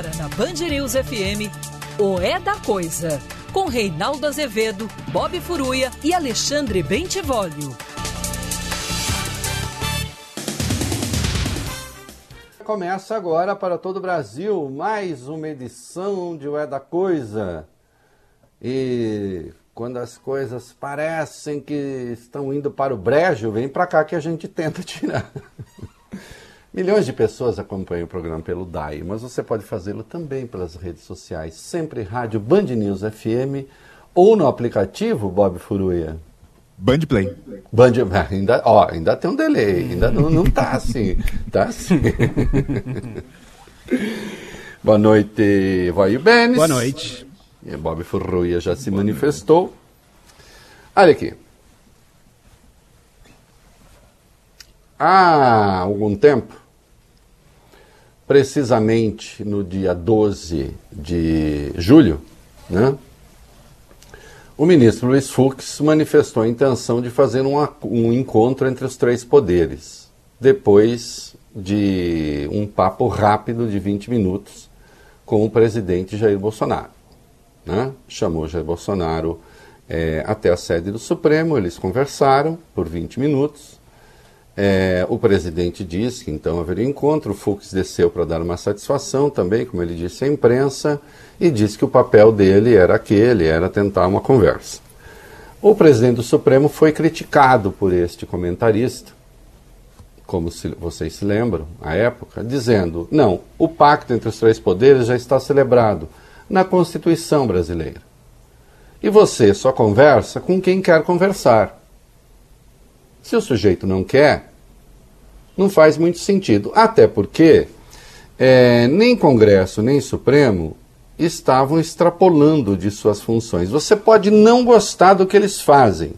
Agora na Band News FM, o É da Coisa, com Reinaldo Azevedo, Bob Furuia e Alexandre Bentivolio. Começa agora para todo o Brasil mais uma edição de O É da Coisa. E quando as coisas parecem que estão indo para o brejo, vem para cá que a gente tenta tirar. Milhões de pessoas acompanham o programa pelo DAI, mas você pode fazê-lo também pelas redes sociais, sempre Rádio Band News FM ou no aplicativo Bob Furuia. Band Play. Band, ainda, ó, ainda tem um delay, ainda não, não tá assim, tá assim. Boa noite, Vai Benes. Boa noite. E Bob Furuia já se manifestou. Olha aqui. Há algum tempo, precisamente no dia 12 de julho, né, o ministro Luiz Fux manifestou a intenção de fazer um, um encontro entre os três poderes, depois de um papo rápido de 20 minutos com o presidente Jair Bolsonaro. Né? Chamou Jair Bolsonaro é, até a sede do Supremo, eles conversaram por 20 minutos. É, o presidente disse que então haveria encontro, o Fux desceu para dar uma satisfação também, como ele disse à imprensa, e disse que o papel dele era aquele, era tentar uma conversa. O presidente do Supremo foi criticado por este comentarista, como se, vocês se lembram, à época, dizendo: não, o pacto entre os três poderes já está celebrado na Constituição brasileira. E você só conversa com quem quer conversar. Se o sujeito não quer, não faz muito sentido. Até porque é, nem Congresso, nem Supremo estavam extrapolando de suas funções. Você pode não gostar do que eles fazem.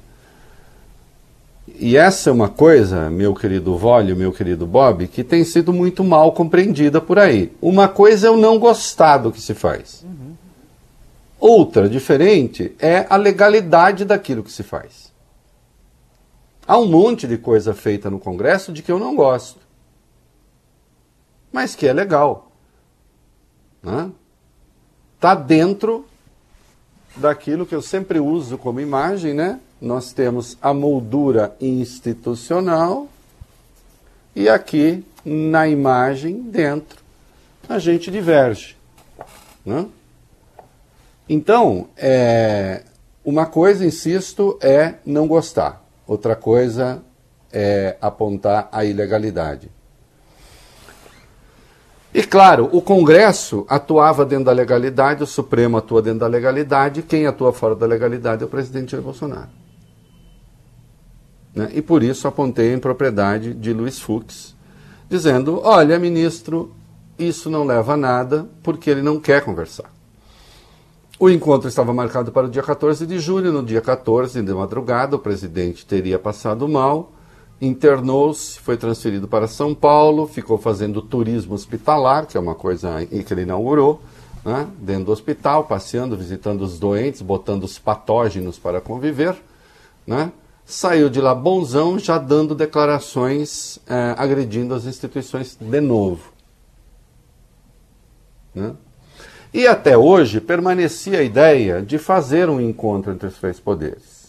E essa é uma coisa, meu querido Vólio, meu querido Bob, que tem sido muito mal compreendida por aí. Uma coisa é o não gostar do que se faz. Uhum. Outra, diferente, é a legalidade daquilo que se faz. Há um monte de coisa feita no Congresso de que eu não gosto, mas que é legal. Né? Está dentro daquilo que eu sempre uso como imagem, né? Nós temos a moldura institucional e aqui na imagem dentro a gente diverge. Né? Então, é, uma coisa, insisto, é não gostar. Outra coisa é apontar a ilegalidade. E claro, o Congresso atuava dentro da legalidade, o Supremo atua dentro da legalidade, quem atua fora da legalidade é o presidente Jair Bolsonaro. Né? E por isso apontei a impropriedade de Luiz Fux, dizendo: olha, ministro, isso não leva a nada porque ele não quer conversar. O encontro estava marcado para o dia 14 de julho. No dia 14 de madrugada, o presidente teria passado mal, internou-se, foi transferido para São Paulo, ficou fazendo turismo hospitalar, que é uma coisa que ele inaugurou, né, dentro do hospital, passeando, visitando os doentes, botando os patógenos para conviver. Né, saiu de lá bonzão, já dando declarações eh, agredindo as instituições de novo. Né? E até hoje permanecia a ideia de fazer um encontro entre os três poderes.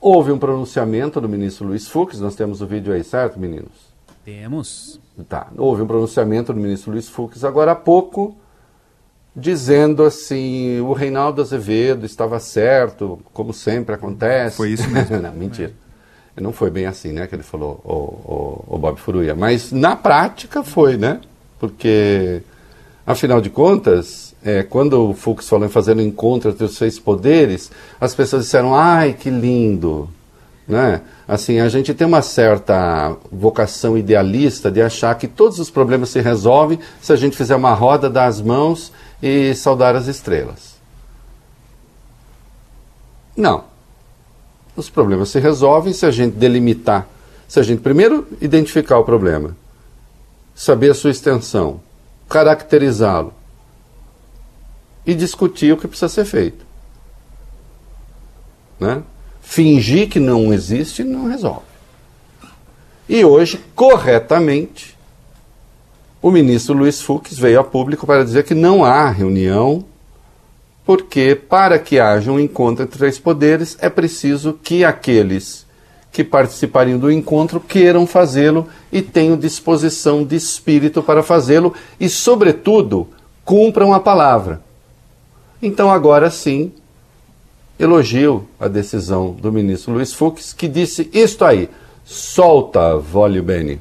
Houve um pronunciamento do ministro Luiz Fux, nós temos o vídeo aí, certo, meninos? Temos. Tá. Houve um pronunciamento do ministro Luiz Fux agora há pouco, dizendo assim: o Reinaldo Azevedo estava certo, como sempre acontece. Foi isso mesmo. Não, mentira. Não foi bem assim, né, que ele falou, o, o, o Bob Furuia. Mas na prática foi, né? Porque, afinal de contas, é, quando o Fux falou em fazer um encontro entre os seis poderes, as pessoas disseram, ai, que lindo. Né? Assim, a gente tem uma certa vocação idealista de achar que todos os problemas se resolvem se a gente fizer uma roda das mãos e saudar as estrelas. Não. Os problemas se resolvem se a gente delimitar, se a gente primeiro identificar o problema, saber a sua extensão, caracterizá-lo e discutir o que precisa ser feito. Né? Fingir que não existe não resolve. E hoje, corretamente, o ministro Luiz Fux veio a público para dizer que não há reunião, porque para que haja um encontro entre três poderes é preciso que aqueles que participariam do encontro queiram fazê-lo e tenham disposição de espírito para fazê-lo e, sobretudo, cumpram a palavra. Então, agora sim, elogio a decisão do ministro Luiz Fux, que disse isto aí: solta, Vólio Bene.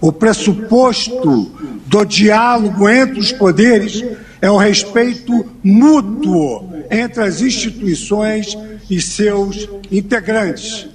O pressuposto do diálogo entre os poderes é o respeito mútuo entre as instituições e seus integrantes.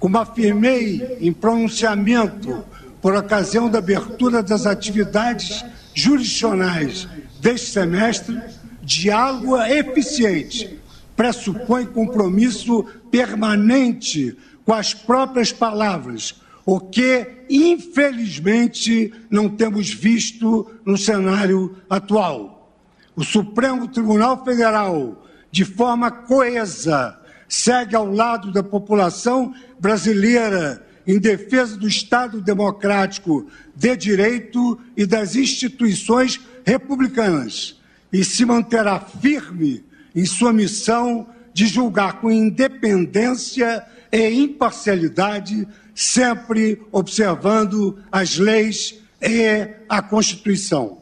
Como afirmei em pronunciamento por ocasião da abertura das atividades jurisdicionais deste semestre, diálogo eficiente pressupõe compromisso permanente com as próprias palavras, o que, infelizmente, não temos visto no cenário atual. O Supremo Tribunal Federal, de forma coesa, segue ao lado da população brasileira em defesa do Estado democrático de direito e das instituições republicanas e se manterá firme em sua missão de julgar com independência e imparcialidade, sempre observando as leis e a Constituição.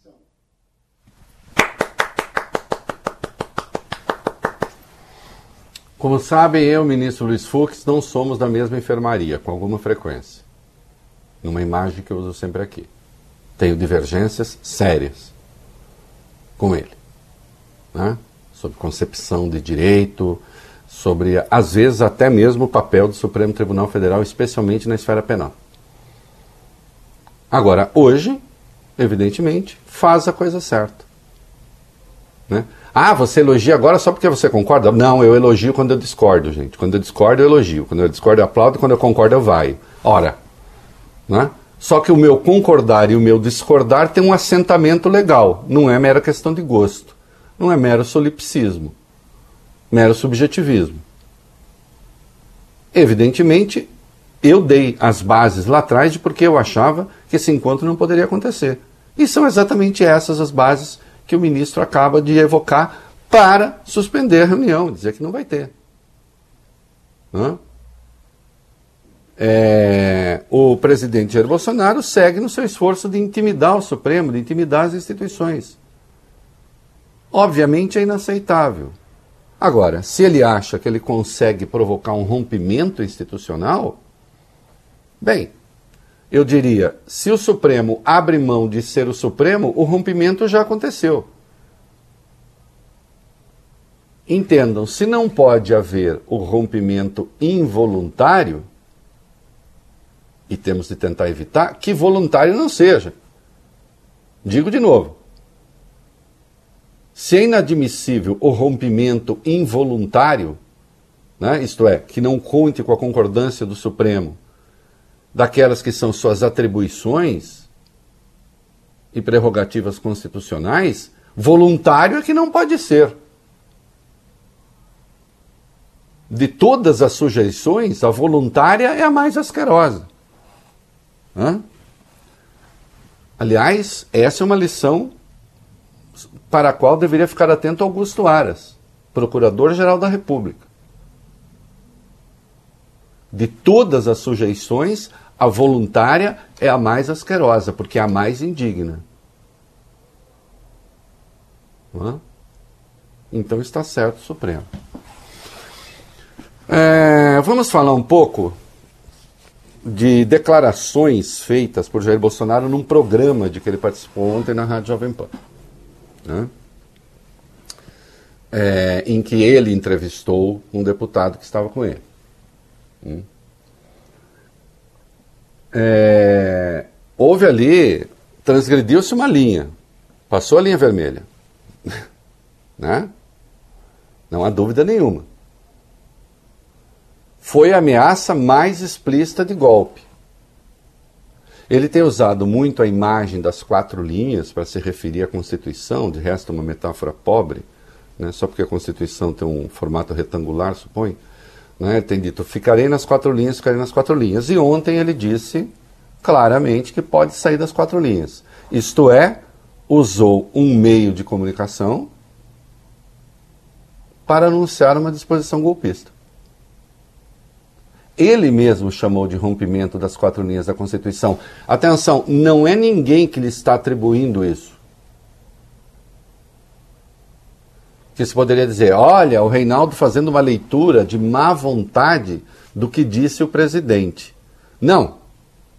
Como sabem, eu ministro Luiz Fux não somos da mesma enfermaria, com alguma frequência. Numa imagem que eu uso sempre aqui. Tenho divergências sérias com ele. Né? Sobre concepção de direito, sobre, às vezes, até mesmo o papel do Supremo Tribunal Federal, especialmente na esfera penal. Agora, hoje, evidentemente, faz a coisa certa. Né? Ah, você elogia agora só porque você concorda? Não, eu elogio quando eu discordo, gente. Quando eu discordo, eu elogio. Quando eu discordo, eu aplaudo. Quando eu concordo, eu vai. Ora, né? Só que o meu concordar e o meu discordar tem um assentamento legal. Não é mera questão de gosto. Não é mero solipsismo. Mero subjetivismo. Evidentemente, eu dei as bases lá atrás de porque eu achava que esse encontro não poderia acontecer. E são exatamente essas as bases que o ministro acaba de evocar para suspender a reunião, dizer que não vai ter. Hã? É, o presidente Jair Bolsonaro segue no seu esforço de intimidar o Supremo, de intimidar as instituições. Obviamente é inaceitável. Agora, se ele acha que ele consegue provocar um rompimento institucional, bem, eu diria, se o Supremo abre mão de ser o Supremo, o rompimento já aconteceu. Entendam, se não pode haver o rompimento involuntário, e temos de tentar evitar, que voluntário não seja. Digo de novo. Se é inadmissível o rompimento involuntário, né, isto é, que não conte com a concordância do Supremo, daquelas que são suas atribuições e prerrogativas constitucionais, voluntário é que não pode ser. De todas as sujeições, a voluntária é a mais asquerosa. Hã? Aliás, essa é uma lição para a qual deveria ficar atento Augusto Aras, Procurador-Geral da República de todas as sujeições, A voluntária é a mais asquerosa, porque é a mais indigna. Então está certo o Supremo. É, vamos falar um pouco de declarações feitas por Jair Bolsonaro num programa de que ele participou ontem na Rádio Jovem Pan. Né? É, em que ele entrevistou um deputado que estava com ele. Hum. É, houve ali, transgrediu-se uma linha, passou a linha vermelha. né? Não há dúvida nenhuma. Foi a ameaça mais explícita de golpe. Ele tem usado muito a imagem das quatro linhas para se referir à Constituição, de resto, uma metáfora pobre, né? só porque a Constituição tem um formato retangular, supõe. Né? Tem dito: ficarei nas quatro linhas, ficarei nas quatro linhas. E ontem ele disse claramente que pode sair das quatro linhas. Isto é, usou um meio de comunicação para anunciar uma disposição golpista. Ele mesmo chamou de rompimento das quatro linhas da Constituição. Atenção, não é ninguém que lhe está atribuindo isso. Que se poderia dizer, olha, o Reinaldo fazendo uma leitura de má vontade do que disse o presidente. Não,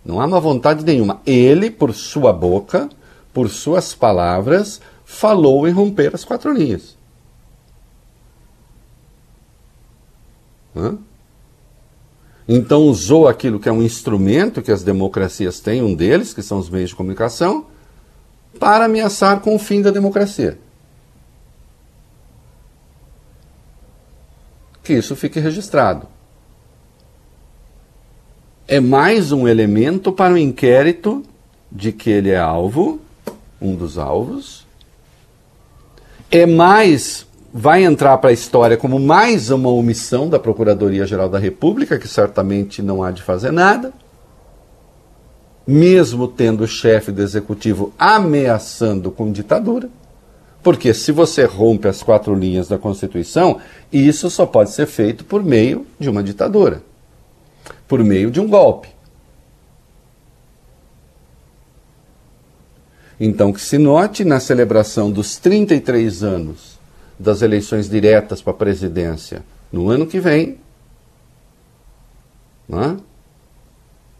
não há má vontade nenhuma. Ele, por sua boca, por suas palavras, falou em romper as quatro linhas. Hã? Então usou aquilo que é um instrumento que as democracias têm, um deles, que são os meios de comunicação, para ameaçar com o fim da democracia. Que isso fique registrado. É mais um elemento para o inquérito de que ele é alvo um dos alvos. É mais, vai entrar para a história como mais uma omissão da Procuradoria-Geral da República, que certamente não há de fazer nada, mesmo tendo o chefe do executivo ameaçando com ditadura. Porque se você rompe as quatro linhas da Constituição, isso só pode ser feito por meio de uma ditadura, por meio de um golpe. Então, que se note na celebração dos 33 anos das eleições diretas para a presidência no ano que vem, né?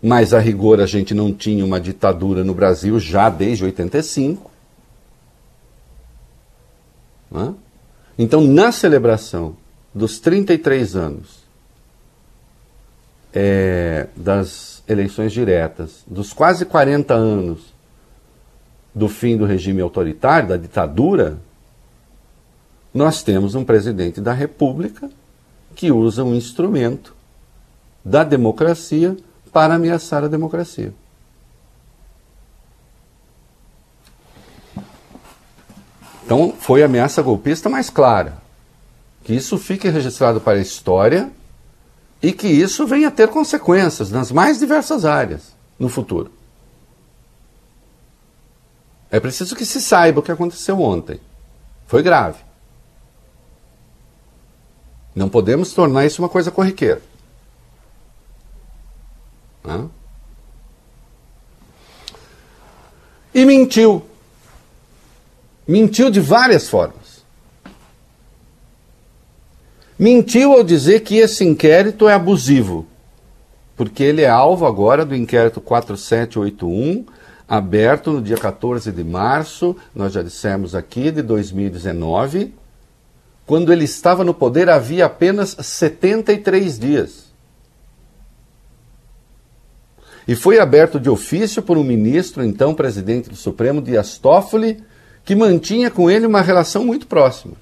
mas a rigor a gente não tinha uma ditadura no Brasil já desde 85. Né? Então, na celebração dos 33 anos é, das eleições diretas, dos quase 40 anos do fim do regime autoritário, da ditadura, nós temos um presidente da República que usa um instrumento da democracia para ameaçar a democracia. Então, foi ameaça golpista mais clara. Que isso fique registrado para a história e que isso venha a ter consequências nas mais diversas áreas no futuro. É preciso que se saiba o que aconteceu ontem. Foi grave. Não podemos tornar isso uma coisa corriqueira. Hã? E mentiu. Mentiu de várias formas. Mentiu ao dizer que esse inquérito é abusivo, porque ele é alvo agora do inquérito 4781 aberto no dia 14 de março, nós já dissemos aqui, de 2019. Quando ele estava no poder, havia apenas 73 dias. E foi aberto de ofício por um ministro, então presidente do Supremo, Dias Toffoli, que mantinha com ele uma relação muito próxima.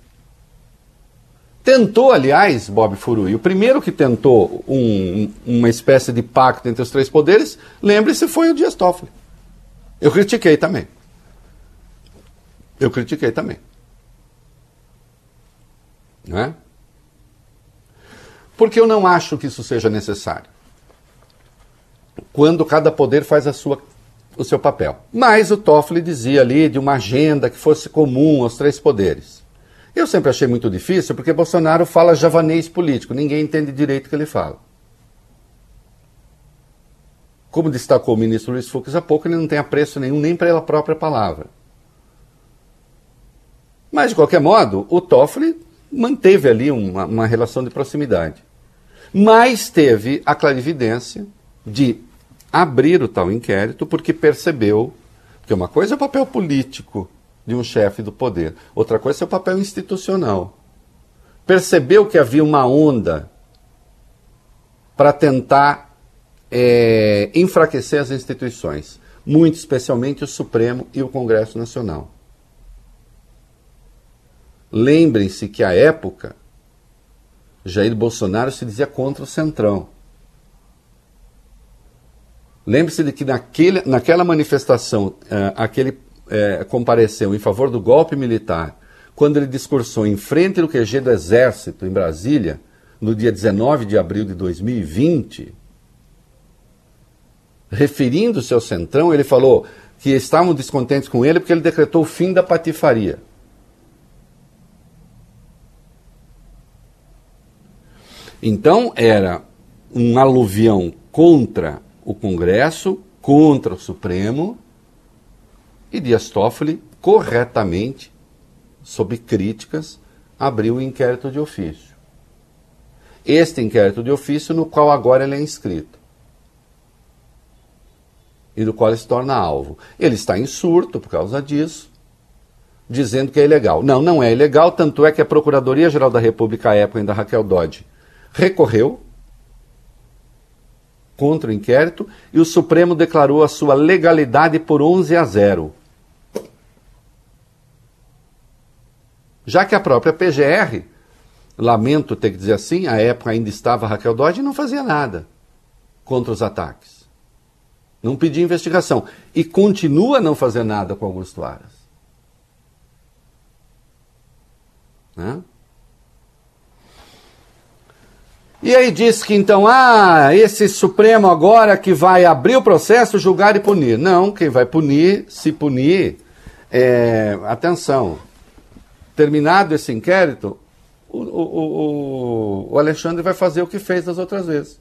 Tentou, aliás, Bob Furui, o primeiro que tentou um, uma espécie de pacto entre os três poderes, lembre-se, foi o Dias Toffoli. Eu critiquei também. Eu critiquei também. Não é? Porque eu não acho que isso seja necessário. Quando cada poder faz a sua, o seu papel. Mas o Toffoli dizia ali de uma agenda que fosse comum aos três poderes. Eu sempre achei muito difícil porque Bolsonaro fala javanês político, ninguém entende direito o que ele fala. como destacou o ministro Luiz Fux há pouco, ele não tem apreço nenhum nem pela própria palavra. Mas, de qualquer modo, o Toffoli manteve ali uma, uma relação de proximidade. Mas teve a clarividência de abrir o tal inquérito porque percebeu que uma coisa é o papel político de um chefe do poder, outra coisa é o papel institucional. Percebeu que havia uma onda para tentar é, enfraquecer as instituições, muito especialmente o Supremo e o Congresso Nacional. Lembrem-se que à época Jair Bolsonaro se dizia contra o Centrão. Lembre-se de que naquele, naquela manifestação, uh, aquele uh, compareceu em favor do golpe militar, quando ele discursou em frente do QG do Exército, em Brasília, no dia 19 de abril de 2020, referindo-se ao Centrão, ele falou que estavam descontentes com ele porque ele decretou o fim da patifaria. Então era um aluvião contra o Congresso, contra o Supremo, e Dias Toffoli, corretamente, sob críticas, abriu o um inquérito de ofício. Este inquérito de ofício, no qual agora ele é inscrito. E do qual ele se torna alvo. Ele está em surto por causa disso, dizendo que é ilegal. Não, não é ilegal, tanto é que a Procuradoria-Geral da República, à época ainda Raquel Dodge, recorreu contra o inquérito e o Supremo declarou a sua legalidade por 11 a 0. Já que a própria PGR, lamento ter que dizer assim, a época ainda estava Raquel Dodge, não fazia nada contra os ataques. Não pedia investigação. E continua a não fazer nada com Augusto Aras. Né? E aí diz que então, ah, esse Supremo agora que vai abrir o processo, julgar e punir. Não, quem vai punir, se punir, é, atenção, terminado esse inquérito, o, o, o, o, Alexandre vai fazer o que fez das outras vezes.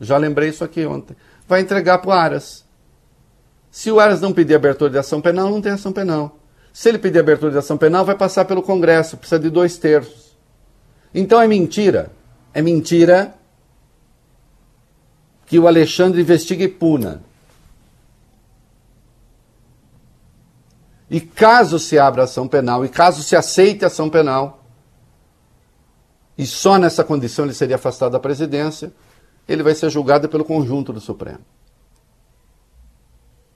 Já lembrei isso aqui ontem. Vai entregar para o Aras. Se o Aras não pedir abertura de ação penal, não tem ação penal. Se ele pedir abertura de ação penal, vai passar pelo Congresso, precisa de dois terços. Então é mentira é mentira que o Alexandre investigue e puna. E caso se abra ação penal, e caso se aceite ação penal, e só nessa condição ele seria afastado da presidência, ele vai ser julgado pelo conjunto do Supremo.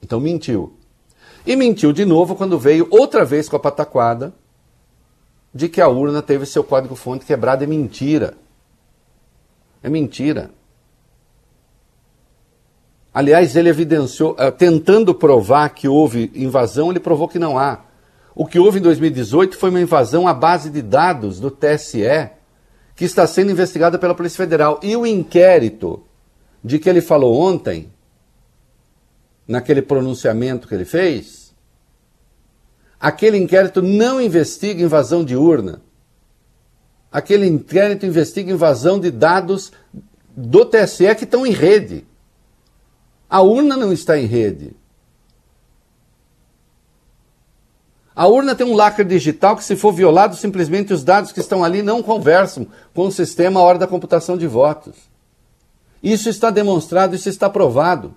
Então mentiu. E mentiu de novo quando veio outra vez com a pataquada de que a urna teve seu código-fonte quebrado. É mentira. É mentira. Aliás, ele evidenciou, eh, tentando provar que houve invasão, ele provou que não há. O que houve em 2018 foi uma invasão à base de dados do TSE, que está sendo investigada pela Polícia Federal. E o inquérito de que ele falou ontem, naquele pronunciamento que ele fez, aquele inquérito não investiga invasão de urna. Aquele inquérito investiga invasão de dados do TSE que estão em rede. A urna não está em rede. A urna tem um lacre digital que, se for violado, simplesmente os dados que estão ali não conversam com o sistema à hora da computação de votos. Isso está demonstrado, isso está provado.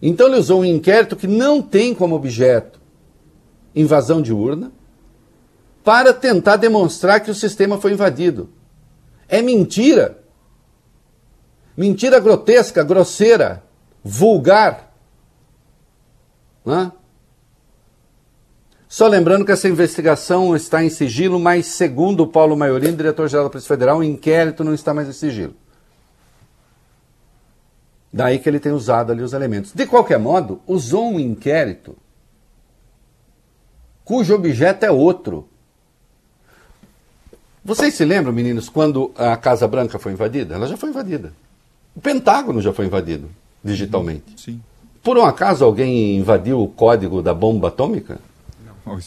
Então ele usou um inquérito que não tem como objeto invasão de urna, para tentar demonstrar que o sistema foi invadido. É mentira. Mentira grotesca, grosseira, vulgar. Né? Só lembrando que essa investigação está em sigilo, mas segundo Paulo Maiorino, diretor-geral da Polícia Federal, o inquérito não está mais em sigilo. Daí que ele tem usado ali os elementos. De qualquer modo, usou um inquérito cujo objeto é outro. Vocês se lembram, meninos, quando a Casa Branca foi invadida? Ela já foi invadida. O Pentágono já foi invadido digitalmente. Sim. Por um acaso alguém invadiu o código da bomba atômica?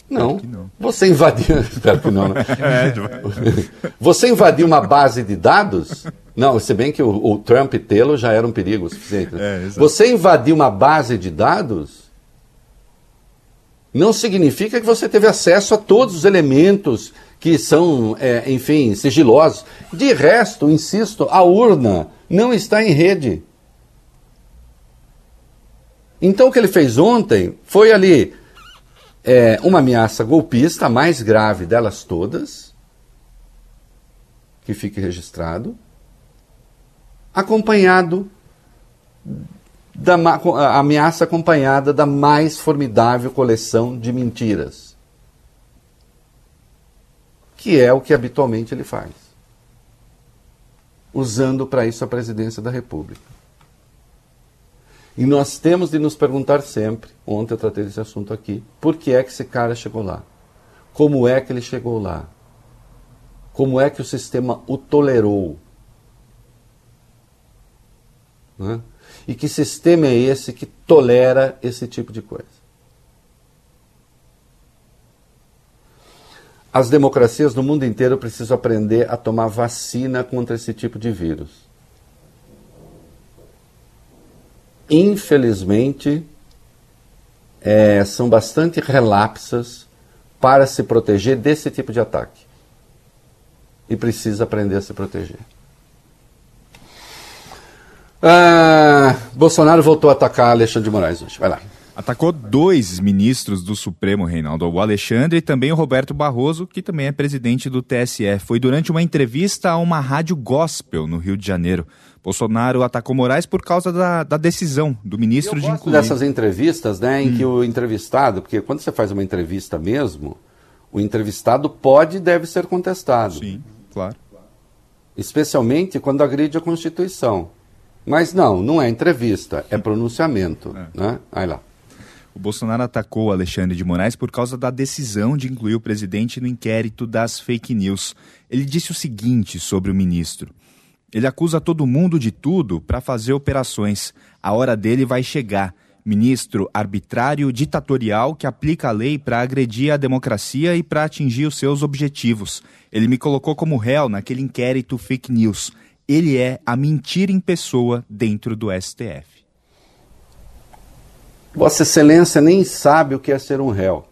Não, não. Você invadiu. espero que não, né? É, Você invadiu uma base de dados Não, se bem que o, o Trump tê-lo já era um perigo suficiente. Né? É, você invadir uma base de dados não significa que você teve acesso a todos os elementos que são, é, enfim, sigilosos. De resto, insisto, a urna não está em rede. Então o que ele fez ontem foi ali é, uma ameaça golpista, a mais grave delas todas, que fique registrado, acompanhado da ameaça acompanhada da mais formidável coleção de mentiras, que é o que habitualmente ele faz, usando para isso a presidência da República. E nós temos de nos perguntar sempre, ontem eu tratei desse assunto aqui, por que é que esse cara chegou lá? Como é que ele chegou lá? Como é que o sistema o tolerou? Né? E que sistema é esse que tolera esse tipo de coisa? As democracias no mundo inteiro precisam aprender a tomar vacina contra esse tipo de vírus. Infelizmente, é, são bastante relapsas para se proteger desse tipo de ataque. E precisa aprender a se proteger. Ah, Bolsonaro voltou a atacar Alexandre de Moraes hoje. Vai lá. Atacou dois ministros do Supremo, Reinaldo, o Alexandre e também o Roberto Barroso, que também é presidente do TSE. Foi durante uma entrevista a uma rádio gospel no Rio de Janeiro. Bolsonaro atacou Moraes por causa da, da decisão do ministro Eu de incluir. dessas entrevistas, né, em hum. que o entrevistado, porque quando você faz uma entrevista mesmo, o entrevistado pode e deve ser contestado. Sim, claro. Especialmente quando agride a Constituição. Mas não, não é entrevista, é pronunciamento. É. Né? Aí lá. O Bolsonaro atacou Alexandre de Moraes por causa da decisão de incluir o presidente no inquérito das fake news. Ele disse o seguinte sobre o ministro: ele acusa todo mundo de tudo para fazer operações. A hora dele vai chegar. Ministro arbitrário ditatorial que aplica a lei para agredir a democracia e para atingir os seus objetivos. Ele me colocou como réu naquele inquérito fake news. Ele é a mentira em pessoa dentro do STF. Vossa Excelência nem sabe o que é ser um réu.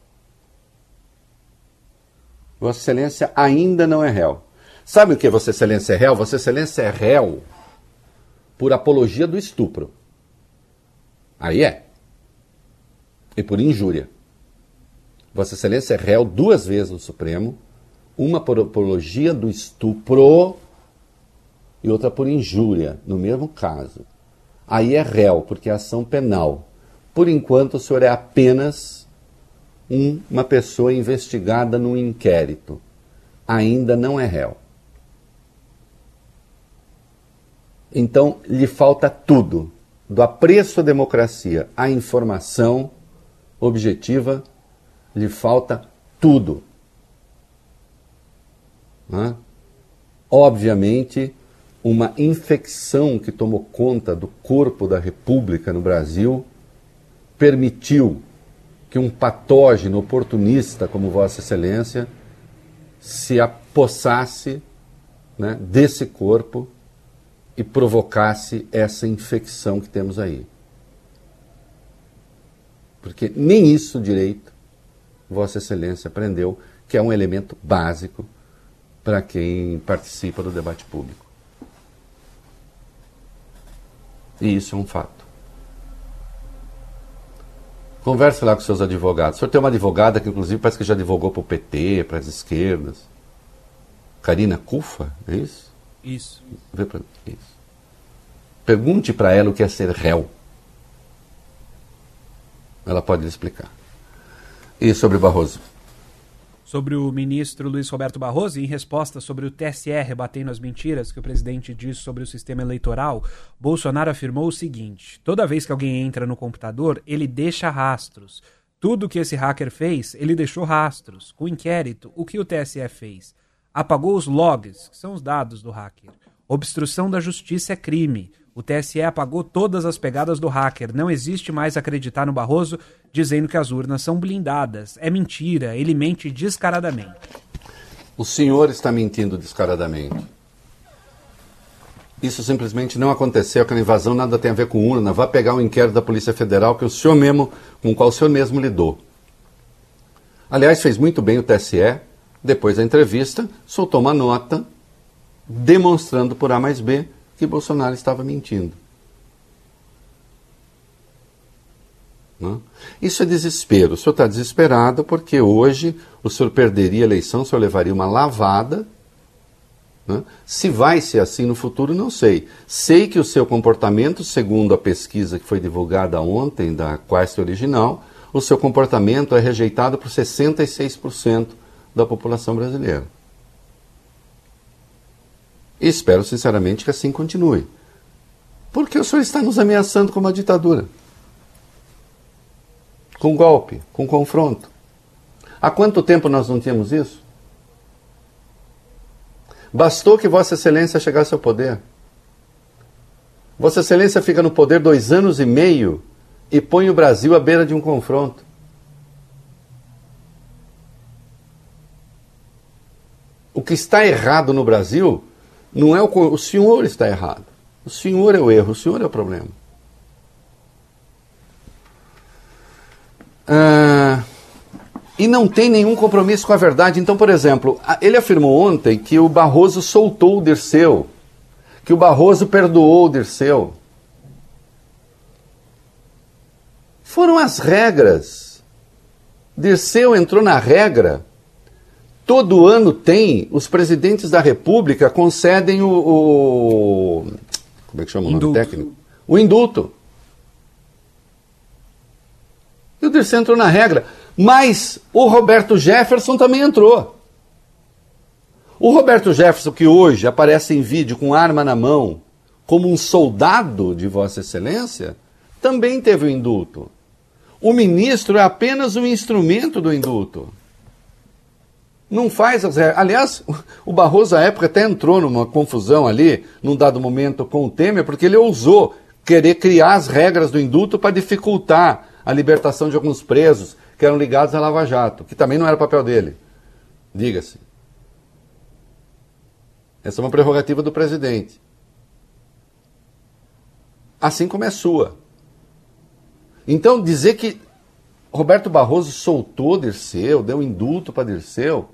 Vossa Excelência ainda não é réu. Sabe o que é Vossa Excelência é réu? Vossa Excelência é réu por apologia do estupro. Aí é. E por injúria. Vossa Excelência é réu duas vezes no Supremo, uma por apologia do estupro e outra por injúria, no mesmo caso. Aí é réu, porque é ação penal. Por enquanto, o senhor é apenas um, uma pessoa investigada num inquérito. Ainda não é réu. Então, lhe falta tudo: do apreço à democracia à informação objetiva, lhe falta tudo. Obviamente, uma infecção que tomou conta do corpo da República no Brasil permitiu que um patógeno oportunista como Vossa Excelência se apossasse né, desse corpo e provocasse essa infecção que temos aí. Porque nem isso direito Vossa Excelência aprendeu, que é um elemento básico para quem participa do debate público. E isso é um fato. Converse lá com seus advogados. O senhor tem uma advogada que, inclusive, parece que já advogou para o PT, para as esquerdas. Karina Cufa, é isso? Isso. Vê pra... isso. Pergunte para ela o que é ser réu. Ela pode lhe explicar. E sobre Barroso? Sobre o ministro Luiz Roberto Barroso, em resposta sobre o TSE rebatendo as mentiras que o presidente disse sobre o sistema eleitoral, Bolsonaro afirmou o seguinte: toda vez que alguém entra no computador, ele deixa rastros. Tudo que esse hacker fez, ele deixou rastros. Com o inquérito, o que o TSE fez? Apagou os logs, que são os dados do hacker. Obstrução da justiça é crime. O TSE apagou todas as pegadas do hacker. Não existe mais acreditar no Barroso dizendo que as urnas são blindadas. É mentira. Ele mente descaradamente. O senhor está mentindo descaradamente. Isso simplesmente não aconteceu, aquela invasão nada tem a ver com urna. Vá pegar um inquérito da Polícia Federal que o senhor mesmo, com o qual o senhor mesmo lidou. Aliás, fez muito bem o TSE, depois da entrevista, soltou uma nota demonstrando por A mais B que Bolsonaro estava mentindo. Não? Isso é desespero. O senhor está desesperado porque hoje o senhor perderia a eleição, o senhor levaria uma lavada né? Se vai ser assim no futuro, não sei. Sei que o seu comportamento, segundo a pesquisa que foi divulgada ontem da Quest Original, o seu comportamento é rejeitado por 66% da população brasileira. E espero sinceramente que assim continue. Porque o senhor está nos ameaçando com uma ditadura. Com golpe, com confronto. Há quanto tempo nós não tínhamos isso? Bastou que Vossa Excelência chegasse ao poder. Vossa Excelência fica no poder dois anos e meio e põe o Brasil à beira de um confronto. O que está errado no Brasil não é o, o senhor está errado. O senhor é o erro, o senhor é o problema. Ah, e não tem nenhum compromisso com a verdade. Então, por exemplo, ele afirmou ontem que o Barroso soltou o Dirceu, que o Barroso perdoou o Dirceu. Foram as regras. Dirceu entrou na regra. Todo ano tem, os presidentes da República concedem o. o como é que chama o nome indulto. técnico? O indulto. E o Dirceu entrou na regra. Mas o Roberto Jefferson também entrou. O Roberto Jefferson, que hoje aparece em vídeo com arma na mão, como um soldado de Vossa Excelência, também teve o indulto. O ministro é apenas um instrumento do indulto. Não faz as regras. Aliás, o Barroso, à época, até entrou numa confusão ali, num dado momento, com o Temer, porque ele ousou querer criar as regras do indulto para dificultar a libertação de alguns presos que eram ligados à Lava Jato, que também não era papel dele. Diga-se. Essa é uma prerrogativa do presidente. Assim como é sua. Então, dizer que Roberto Barroso soltou Dirceu, deu indulto para Dirceu.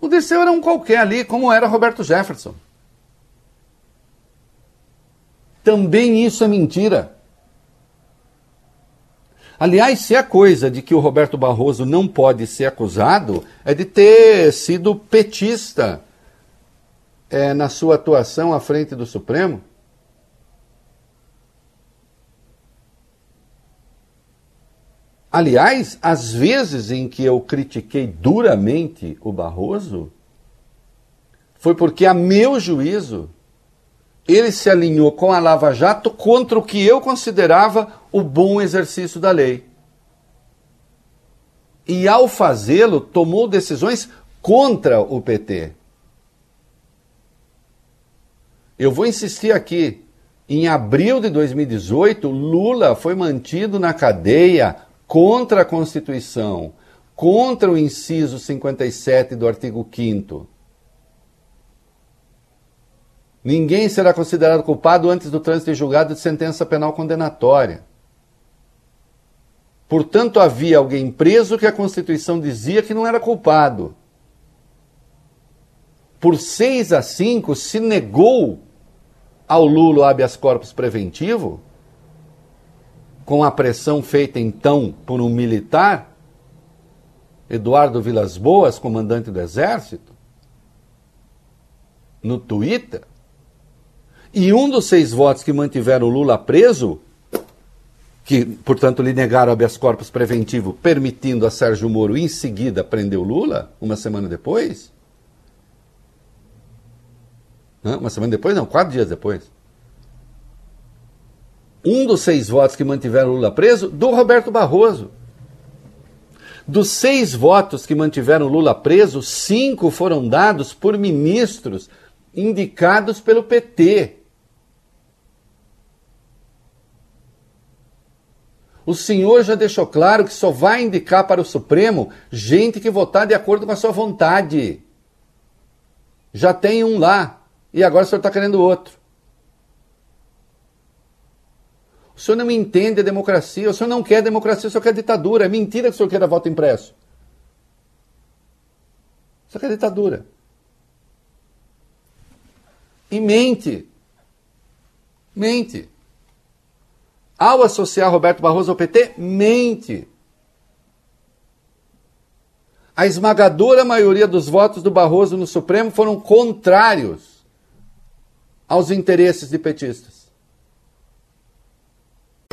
O Dirceu era um qualquer ali, como era Roberto Jefferson. Também isso é mentira. Aliás, se a coisa de que o Roberto Barroso não pode ser acusado é de ter sido petista é, na sua atuação à frente do Supremo. Aliás, as vezes em que eu critiquei duramente o Barroso, foi porque, a meu juízo, ele se alinhou com a Lava Jato contra o que eu considerava o bom exercício da lei. E ao fazê-lo, tomou decisões contra o PT. Eu vou insistir aqui. Em abril de 2018, Lula foi mantido na cadeia contra a Constituição, contra o inciso 57 do artigo 5 Ninguém será considerado culpado antes do trânsito em julgado de sentença penal condenatória. Portanto, havia alguém preso que a Constituição dizia que não era culpado. Por 6 a 5, se negou ao Lula habeas corpus preventivo, com a pressão feita então por um militar, Eduardo Vilas Boas, comandante do Exército, no Twitter, e um dos seis votos que mantiveram o Lula preso, que, portanto, lhe negaram habeas corpus preventivo, permitindo a Sérgio Moro em seguida prender o Lula, uma semana depois. Não, uma semana depois, não, quatro dias depois. Um dos seis votos que mantiveram Lula preso, do Roberto Barroso. Dos seis votos que mantiveram Lula preso, cinco foram dados por ministros indicados pelo PT. O senhor já deixou claro que só vai indicar para o Supremo gente que votar de acordo com a sua vontade. Já tem um lá, E agora o senhor está querendo outro. O senhor não entende a democracia, o senhor não quer democracia, o senhor quer ditadura. É mentira que o senhor queira voto impresso. O senhor quer ditadura. E mente. Mente. Ao associar Roberto Barroso ao PT, mente. A esmagadora maioria dos votos do Barroso no Supremo foram contrários aos interesses de petistas.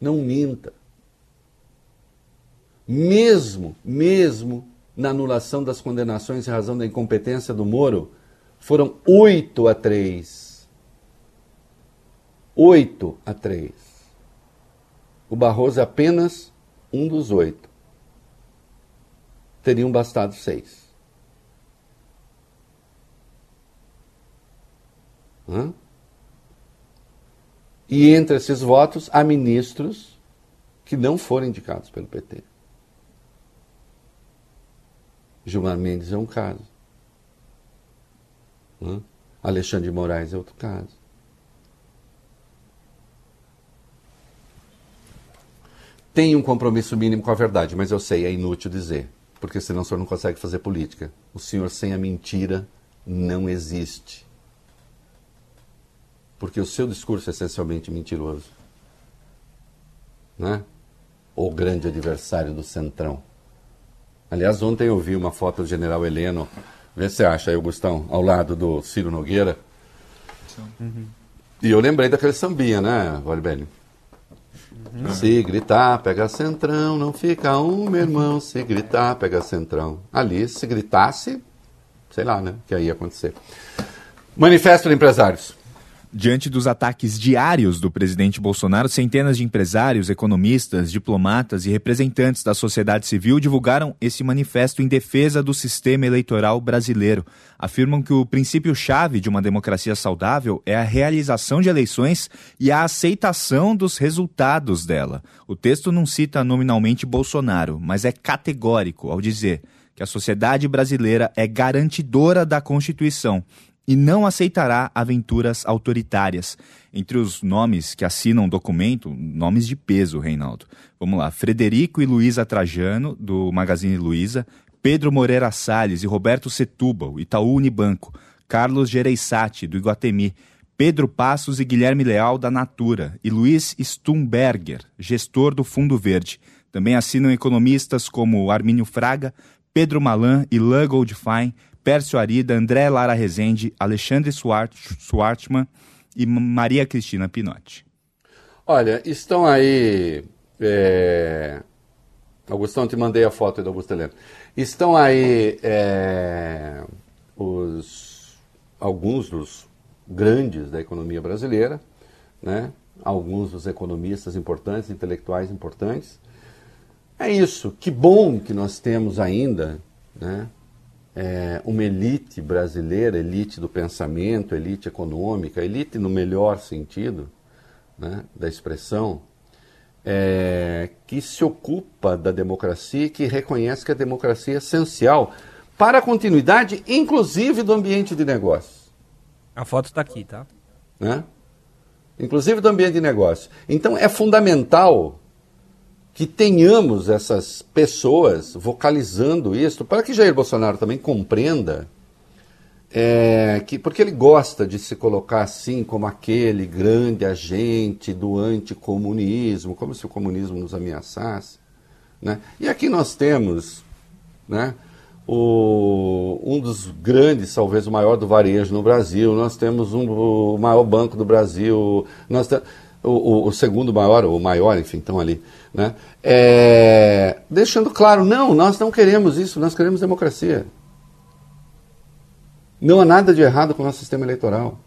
Não minta. Mesmo, mesmo na anulação das condenações em razão da incompetência do Moro, foram oito a três. Oito a três. O Barroso é apenas um dos oito. Teriam bastado seis. Hã? E entre esses votos há ministros que não foram indicados pelo PT. Gilmar Mendes é um caso. Alexandre de Moraes é outro caso. Tem um compromisso mínimo com a verdade, mas eu sei, é inútil dizer, porque senão o senhor não consegue fazer política. O senhor sem a mentira não existe porque o seu discurso é essencialmente mentiroso. Né? O grande adversário do Centrão. Aliás, ontem eu vi uma foto do general Heleno, vê se você acha aí, Augustão, ao lado do Ciro Nogueira. Uhum. E eu lembrei daquele sambinha, né, Valibelli? Uhum. Se gritar, pega centrão, não fica um, meu irmão. Se gritar, pega centrão. Ali, se gritasse, sei lá, né, que aí ia acontecer. Manifesto de empresários. Diante dos ataques diários do presidente Bolsonaro, centenas de empresários, economistas, diplomatas e representantes da sociedade civil divulgaram esse manifesto em defesa do sistema eleitoral brasileiro. Afirmam que o princípio-chave de uma democracia saudável é a realização de eleições e a aceitação dos resultados dela. O texto não cita nominalmente Bolsonaro, mas é categórico ao dizer que a sociedade brasileira é garantidora da Constituição e não aceitará aventuras autoritárias. Entre os nomes que assinam o documento, nomes de peso, Reinaldo. Vamos lá: Frederico e Luísa Trajano, do Magazine Luiza, Pedro Moreira Salles e Roberto Setúbal, Itaú Unibanco, Carlos Gereissati, do Iguatemi, Pedro Passos e Guilherme Leal, da Natura, e Luiz Stumberger, gestor do Fundo Verde. Também assinam economistas como Armínio Fraga, Pedro Malan e Lan Goldfein, Pércio Arida, André Lara Rezende, Alexandre Swartman e Maria Cristina Pinotti. Olha, estão aí. É... Augustão, te mandei a foto do Augusto Heleno. Estão aí é... os... alguns dos grandes da economia brasileira, né? alguns dos economistas importantes, intelectuais importantes. É isso. Que bom que nós temos ainda né? É, uma elite brasileira, elite do pensamento, elite econômica, elite no melhor sentido né, da expressão, é, que se ocupa da democracia e que reconhece que a democracia é essencial para a continuidade, inclusive do ambiente de negócio. A foto está aqui, tá? Né? Inclusive do ambiente de negócio. Então é fundamental que tenhamos essas pessoas vocalizando isso, para que Jair Bolsonaro também compreenda é, que, porque ele gosta de se colocar assim como aquele grande agente do anticomunismo, como se o comunismo nos ameaçasse. Né? E aqui nós temos né, o, um dos grandes, talvez o maior do varejo no Brasil, nós temos um, o maior banco do Brasil, nós o, o, o, segundo maior, ou maior, enfim, estão ali, né? É, deixando claro, não, nós não queremos isso, nós queremos democracia. Não há nada de errado com o nosso sistema eleitoral.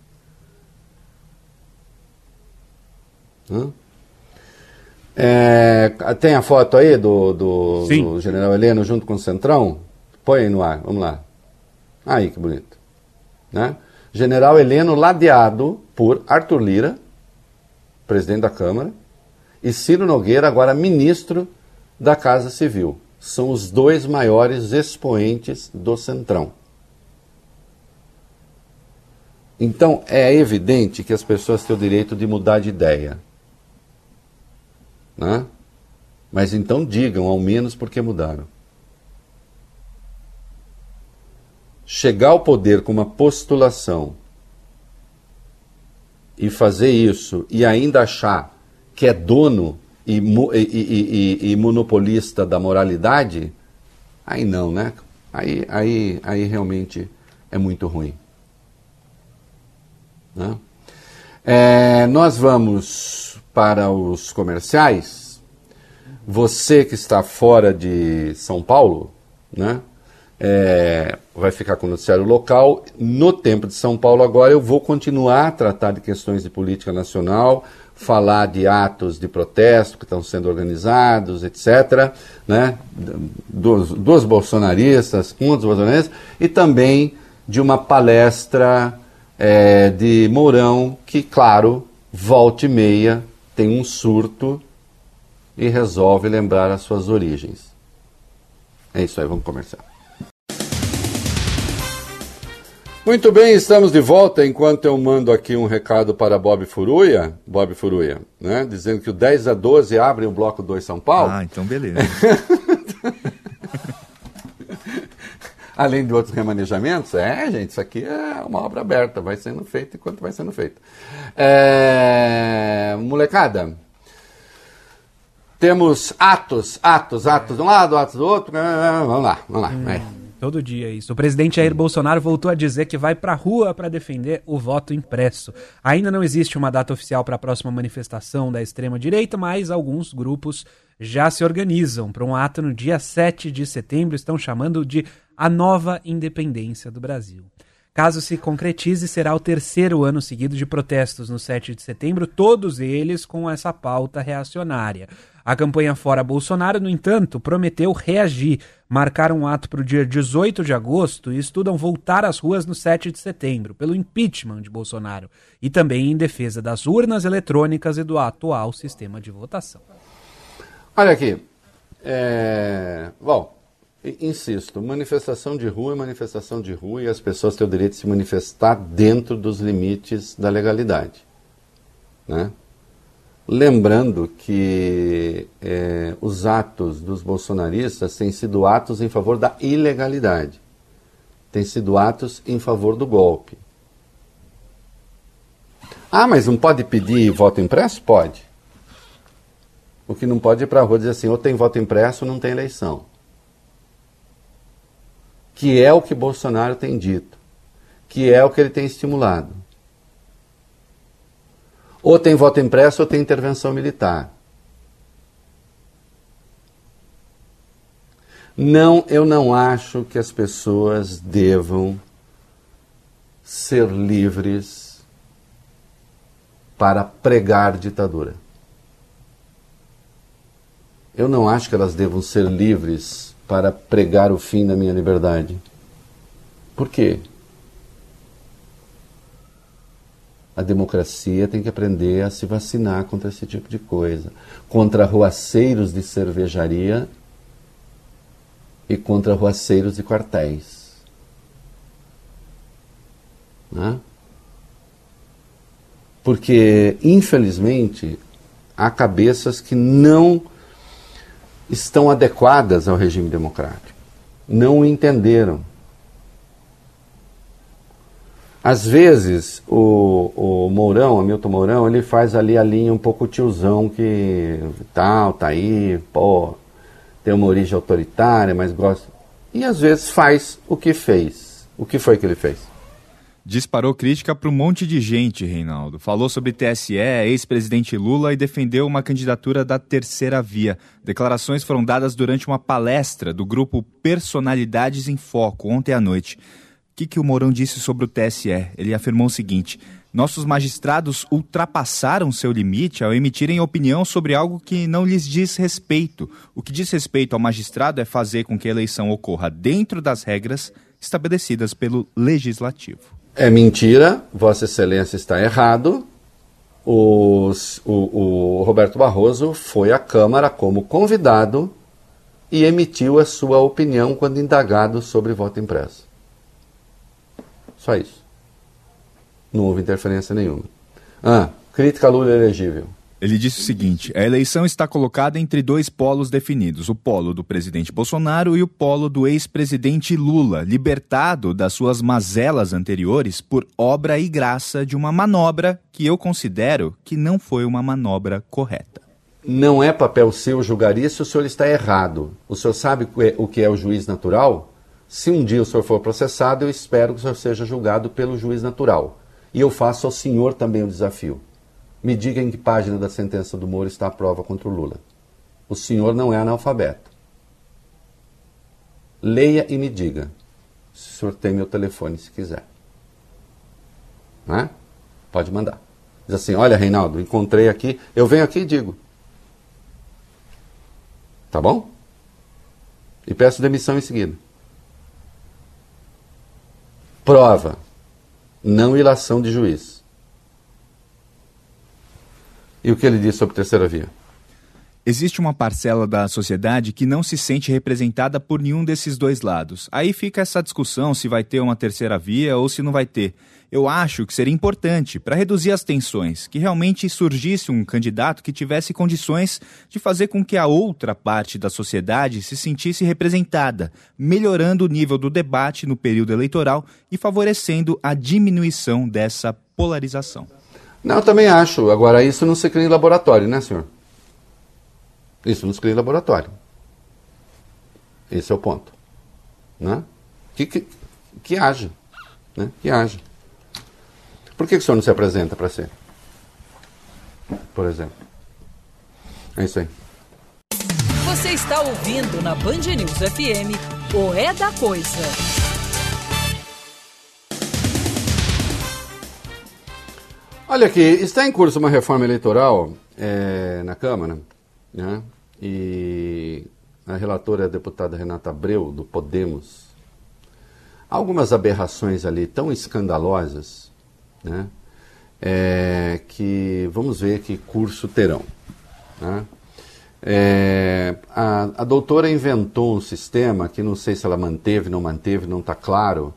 É, tem a foto aí do, do, do, general Heleno junto com o Centrão? Põe aí no ar, vamos lá. Aí que bonito. Né? General Heleno ladeado por Arthur Lira, presidente da Câmara, e Ciro Nogueira, agora ministro da Casa Civil. São os dois maiores expoentes do Centrão. Então é evidente que as pessoas têm o direito de mudar de ideia. Né? Mas então digam, ao menos, porque mudaram. Chegar ao poder com uma postulação e fazer isso e ainda achar que é dono e, e, e, e, monopolista da moralidade, aí não, né? Aí, aí, aí realmente é muito ruim. Né? É, nós vamos para os comerciais. Você que está fora de São Paulo, né? É, vai ficar com o noticiário local. No tempo de São Paulo, agora eu vou continuar a tratar de questões de política nacional, falar de atos de protesto que estão sendo organizados, etc. Né? Dos, dos bolsonaristas, um dos bolsonaristas, e também de uma palestra é, de Mourão, que, claro, volta e meia tem um surto e resolve lembrar as suas origens. É isso aí, vamos começar. Muito bem, estamos de volta. Enquanto eu mando aqui um recado para Bob Furuia, Bob Furuia, né, dizendo que o 10 a 12 abre o bloco 2 São Paulo. Ah, então beleza. além de outros remanejamentos, é, gente, isso aqui é uma obra aberta, vai sendo feito enquanto vai sendo feito. É, molecada, temos atos, atos, atos de um lado, atos do outro, é, vamos lá, vamos lá. Hum. Todo dia isso. O presidente Jair Bolsonaro voltou a dizer que vai pra rua para defender o voto impresso. Ainda não existe uma data oficial para a próxima manifestação da extrema-direita, mas alguns grupos já se organizam para um ato no dia 7 de setembro, estão chamando de a nova independência do Brasil. Caso se concretize, será o terceiro ano seguido de protestos no 7 de setembro, todos eles com essa pauta reacionária. A campanha Fora Bolsonaro, no entanto, prometeu reagir, marcar um ato para o dia 18 de agosto e estudam voltar às ruas no 7 de setembro, pelo impeachment de Bolsonaro, e também em defesa das urnas eletrônicas e do atual sistema de votação. Olha aqui. É... Bom, insisto, manifestação de rua é manifestação de rua e as pessoas têm o direito de se manifestar dentro dos limites da legalidade. Né? Lembrando que é, os atos dos bolsonaristas têm sido atos em favor da ilegalidade, têm sido atos em favor do golpe. Ah, mas não pode pedir voto impresso? Pode. O que não pode ir para a rua dizer assim, ou tem voto impresso ou não tem eleição. Que é o que Bolsonaro tem dito. Que é o que ele tem estimulado. Ou tem voto impresso ou tem intervenção militar. Não, eu não acho que as pessoas devam ser livres para pregar ditadura. Eu não acho que elas devam ser livres para pregar o fim da minha liberdade. Por quê? A democracia tem que aprender a se vacinar contra esse tipo de coisa. Contra ruaceiros de cervejaria e contra ruaceiros de quartéis. Né? Porque, infelizmente, há cabeças que não estão adequadas ao regime democrático. Não entenderam. Às vezes, o, o Mourão, Hamilton Mourão, ele faz ali a linha um pouco tiozão que tal, tá aí, pô, tem uma origem autoritária, mas gosta. E às vezes faz o que fez. O que foi que ele fez? Disparou crítica para um monte de gente, Reinaldo. Falou sobre TSE, ex-presidente Lula e defendeu uma candidatura da terceira via. Declarações foram dadas durante uma palestra do grupo Personalidades em Foco, ontem à noite. O que, que o Mourão disse sobre o TSE? Ele afirmou o seguinte: nossos magistrados ultrapassaram seu limite ao emitirem opinião sobre algo que não lhes diz respeito. O que diz respeito ao magistrado é fazer com que a eleição ocorra dentro das regras estabelecidas pelo legislativo. É mentira, Vossa Excelência está errado. o, o Roberto Barroso foi à Câmara como convidado e emitiu a sua opinião quando indagado sobre voto impresso. Só isso. Não houve interferência nenhuma. Ah, crítica Lula elegível. Ele disse o seguinte: a eleição está colocada entre dois polos definidos, o polo do presidente Bolsonaro e o polo do ex-presidente Lula, libertado das suas mazelas anteriores por obra e graça de uma manobra que eu considero que não foi uma manobra correta. Não é papel seu julgar isso, o senhor está errado. O senhor sabe o que é o juiz natural? Se um dia o senhor for processado, eu espero que o senhor seja julgado pelo juiz natural. E eu faço ao senhor também o desafio. Me diga em que página da sentença do Moro está a prova contra o Lula. O senhor não é analfabeto. Leia e me diga. O senhor tem meu telefone, se quiser. Não é? Pode mandar. Diz assim: Olha, Reinaldo, encontrei aqui. Eu venho aqui e digo. Tá bom? E peço demissão em seguida. Prova. Não ilação de juiz. E o que ele diz sobre terceira via? Existe uma parcela da sociedade que não se sente representada por nenhum desses dois lados. Aí fica essa discussão se vai ter uma terceira via ou se não vai ter. Eu acho que seria importante, para reduzir as tensões, que realmente surgisse um candidato que tivesse condições de fazer com que a outra parte da sociedade se sentisse representada, melhorando o nível do debate no período eleitoral e favorecendo a diminuição dessa polarização. Não, eu também acho. Agora, isso não se cria em laboratório, né, senhor? Isso não se cria em laboratório. Esse é o ponto. Né? Que, que, que haja. Né? Que haja. Por que, que o senhor não se apresenta para ser? Por exemplo. É isso aí. Você está ouvindo na Band News FM o É da Coisa. Olha aqui, está em curso uma reforma eleitoral é, na Câmara, né? E a relatora é a deputada Renata Abreu, do Podemos. Há algumas aberrações ali tão escandalosas, né? É, que vamos ver que curso terão. Né? É, a, a doutora inventou um sistema que não sei se ela manteve, não manteve, não está claro,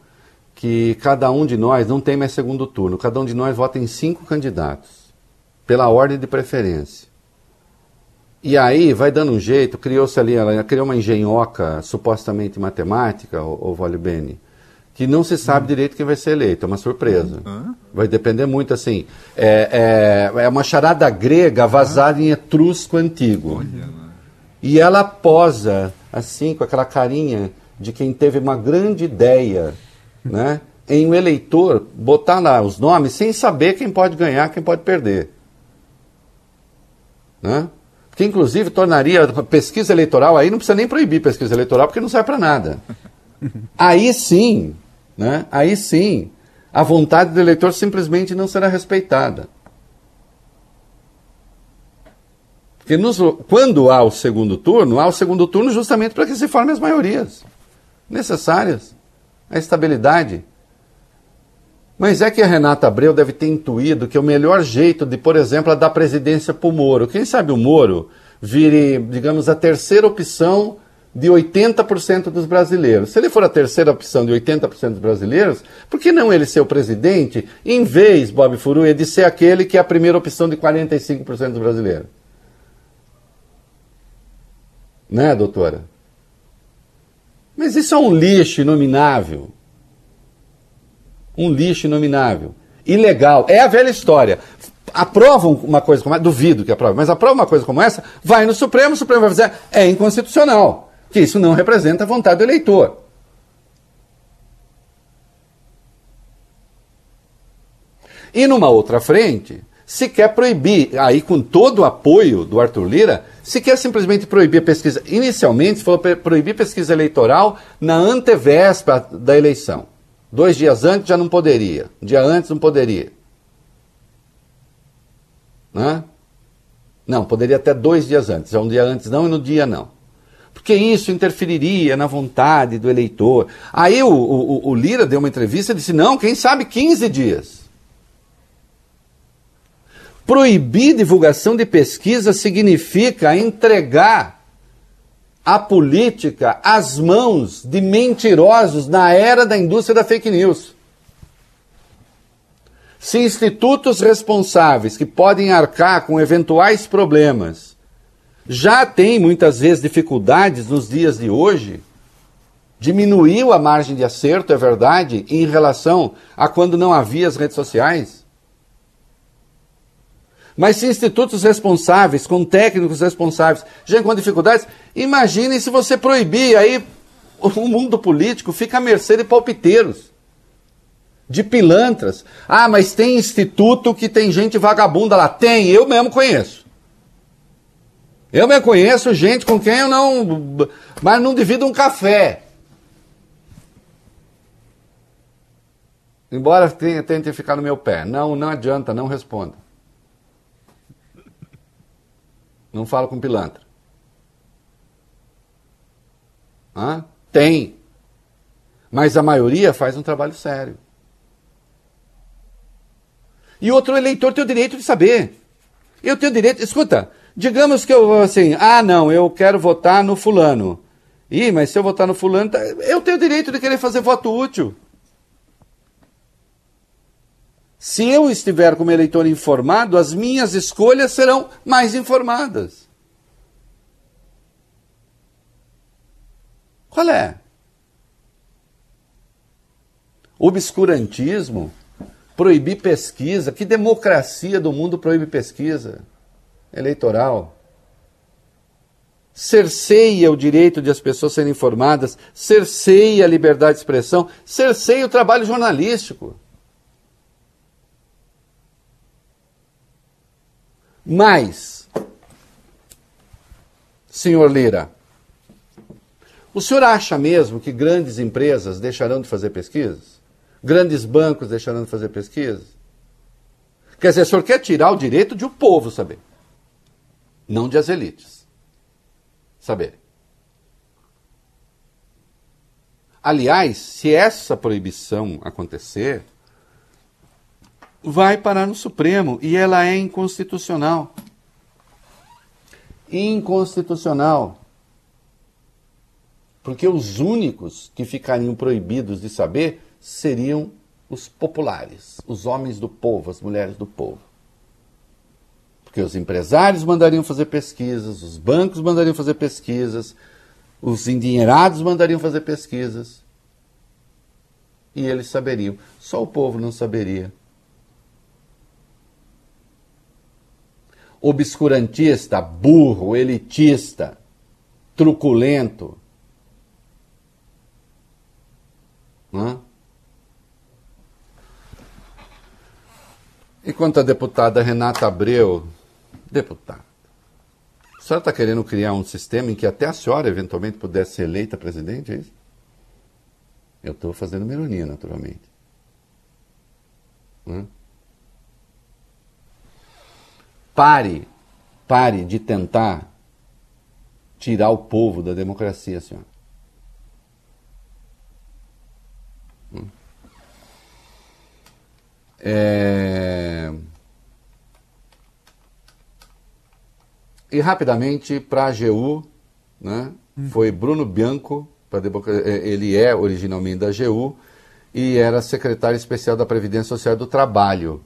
que cada um de nós não tem mais segundo turno, cada um de nós vota em cinco candidatos, pela ordem de preferência. E aí vai dando um jeito, criou-se ali, ela criou uma engenhoca supostamente matemática, o, o Vale Bene, que não se sabe hum. direito quem vai ser eleito, é uma surpresa. Hum. Vai depender muito, assim, é, é, é uma charada grega vazada em etrusco antigo. E ela posa, assim, com aquela carinha de quem teve uma grande ideia né, em um eleitor botar lá os nomes sem saber quem pode ganhar, quem pode perder. Né? Que inclusive tornaria pesquisa eleitoral, aí não precisa nem proibir pesquisa eleitoral, porque não serve para nada. Aí sim, né, aí sim, a vontade do eleitor simplesmente não será respeitada. Porque nos, quando há o segundo turno, há o segundo turno justamente para que se formem as maiorias necessárias a estabilidade. Mas é que a Renata Abreu deve ter intuído que o melhor jeito de, por exemplo, dar presidência para o Moro. Quem sabe o Moro vire, digamos, a terceira opção de 80% dos brasileiros. Se ele for a terceira opção de 80% dos brasileiros, por que não ele ser o presidente, em vez, Bob Furuia, de ser aquele que é a primeira opção de 45% dos brasileiros? Né, doutora? Mas isso é um lixo inominável. Um lixo inominável. Ilegal. É a velha história. Aprovam uma coisa como essa, duvido que aprove, mas aprova uma coisa como essa, vai no Supremo, o Supremo vai dizer é inconstitucional, que isso não representa a vontade do eleitor. E numa outra frente, se quer proibir, aí com todo o apoio do Arthur Lira, se quer simplesmente proibir a pesquisa. Inicialmente, for proibir pesquisa eleitoral na antevéspera da eleição. Dois dias antes já não poderia. Um dia antes não poderia. Né? Não, poderia até dois dias antes. É um dia antes não e no dia não. Porque isso interferiria na vontade do eleitor. Aí o, o, o Lira deu uma entrevista e disse: não, quem sabe 15 dias. Proibir divulgação de pesquisa significa entregar a política às mãos de mentirosos na era da indústria da fake news. Se institutos responsáveis que podem arcar com eventuais problemas já têm muitas vezes dificuldades nos dias de hoje, diminuiu a margem de acerto, é verdade, em relação a quando não havia as redes sociais. Mas se institutos responsáveis, com técnicos responsáveis, já com dificuldades, imaginem se você proibir, aí o mundo político fica à mercê de palpiteiros, de pilantras. Ah, mas tem instituto que tem gente vagabunda lá. Tem, eu mesmo conheço. Eu mesmo conheço gente com quem eu não. Mas não divido um café. Embora tente ficar no meu pé. Não, não adianta, não responda. Não falo com pilantra. Hã? Tem. Mas a maioria faz um trabalho sério. E outro eleitor tem o direito de saber. Eu tenho direito. Escuta, digamos que eu assim, ah, não, eu quero votar no fulano. Ih, mas se eu votar no fulano, tá, eu tenho direito de querer fazer voto útil. Se eu estiver como eleitor informado, as minhas escolhas serão mais informadas. Qual é? Obscurantismo? Proibir pesquisa? Que democracia do mundo proíbe pesquisa eleitoral? cerceia o direito de as pessoas serem informadas, cerceia a liberdade de expressão, cerceia o trabalho jornalístico. Mas, senhor Lira, o senhor acha mesmo que grandes empresas deixarão de fazer pesquisas? Grandes bancos deixarão de fazer pesquisas? Quer dizer, o senhor quer tirar o direito de o povo saber, não de as elites saber. Aliás, se essa proibição acontecer, vai parar no Supremo e ela é inconstitucional. Inconstitucional. Porque os únicos que ficariam proibidos de saber seriam os populares, os homens do povo, as mulheres do povo. Porque os empresários mandariam fazer pesquisas, os bancos mandariam fazer pesquisas, os endinheirados mandariam fazer pesquisas. E eles saberiam. Só o povo não saberia. Obscurantista, burro, elitista, truculento. Hã? E quanto à deputada Renata Abreu, deputada, a senhora está querendo criar um sistema em que até a senhora eventualmente pudesse ser eleita presidente, é isso? Eu estou fazendo uma ironia, naturalmente. Hã? Pare, pare de tentar tirar o povo da democracia, senhor. É... E rapidamente para a AGU, né? Hum. foi Bruno Bianco, é, ele é originalmente da AGU e era secretário especial da Previdência Social do Trabalho.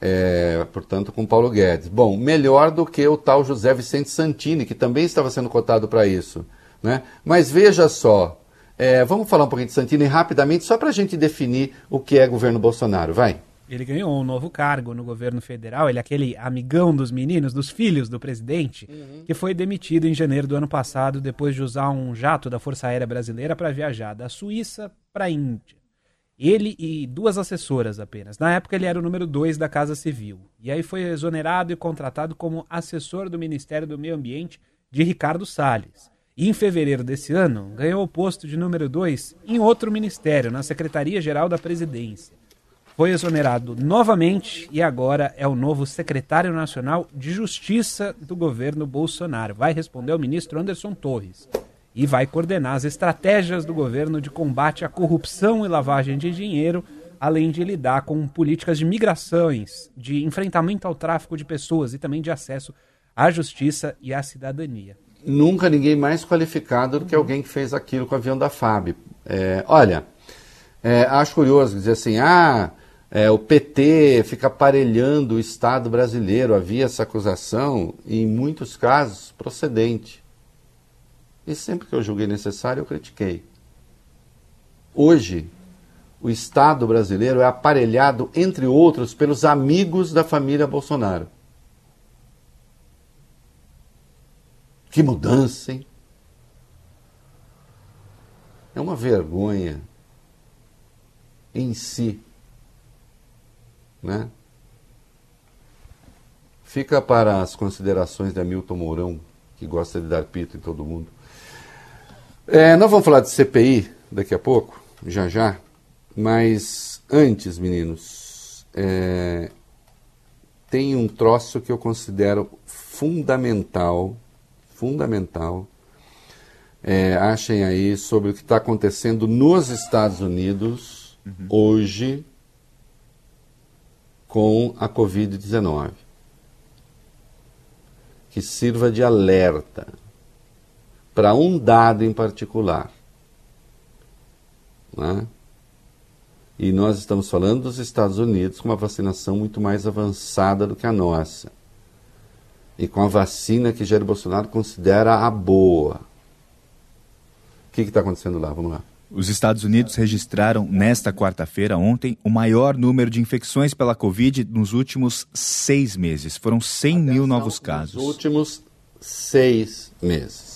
É, portanto, com Paulo Guedes. Bom, melhor do que o tal José Vicente Santini, que também estava sendo cotado para isso. Né? Mas veja só, é, vamos falar um pouquinho de Santini rapidamente, só para a gente definir o que é governo Bolsonaro. Vai. Ele ganhou um novo cargo no governo federal. Ele é aquele amigão dos meninos, dos filhos do presidente, uhum. que foi demitido em janeiro do ano passado depois de usar um jato da Força Aérea Brasileira para viajar da Suíça para a Índia. Ele e duas assessoras apenas. Na época, ele era o número dois da Casa Civil. E aí foi exonerado e contratado como assessor do Ministério do Meio Ambiente de Ricardo Salles. E em fevereiro desse ano, ganhou o posto de número dois em outro ministério, na Secretaria-Geral da Presidência. Foi exonerado novamente e agora é o novo secretário nacional de Justiça do governo Bolsonaro. Vai responder ao ministro Anderson Torres e vai coordenar as estratégias do governo de combate à corrupção e lavagem de dinheiro, além de lidar com políticas de migrações, de enfrentamento ao tráfico de pessoas e também de acesso à justiça e à cidadania. Nunca ninguém mais qualificado do que alguém que fez aquilo com o avião da FAB. É, olha, é, acho curioso dizer assim, ah, é, o PT fica aparelhando o Estado brasileiro. Havia essa acusação, em muitos casos, procedente. E sempre que eu julguei necessário, eu critiquei. Hoje, o Estado brasileiro é aparelhado, entre outros, pelos amigos da família Bolsonaro. Que mudança, hein? É uma vergonha em si. Né? Fica para as considerações de Hamilton Mourão, que gosta de dar pito em todo mundo. É, nós vamos falar de CPI daqui a pouco, já já, mas antes, meninos, é, tem um troço que eu considero fundamental, fundamental. É, achem aí sobre o que está acontecendo nos Estados Unidos uhum. hoje com a Covid-19. Que sirva de alerta para um dado em particular. Né? E nós estamos falando dos Estados Unidos com uma vacinação muito mais avançada do que a nossa. E com a vacina que Jair Bolsonaro considera a boa. O que está acontecendo lá? Vamos lá. Os Estados Unidos registraram nesta quarta-feira, ontem, o maior número de infecções pela Covid nos últimos seis meses. Foram 100 Atenção, mil novos casos. Nos últimos seis meses.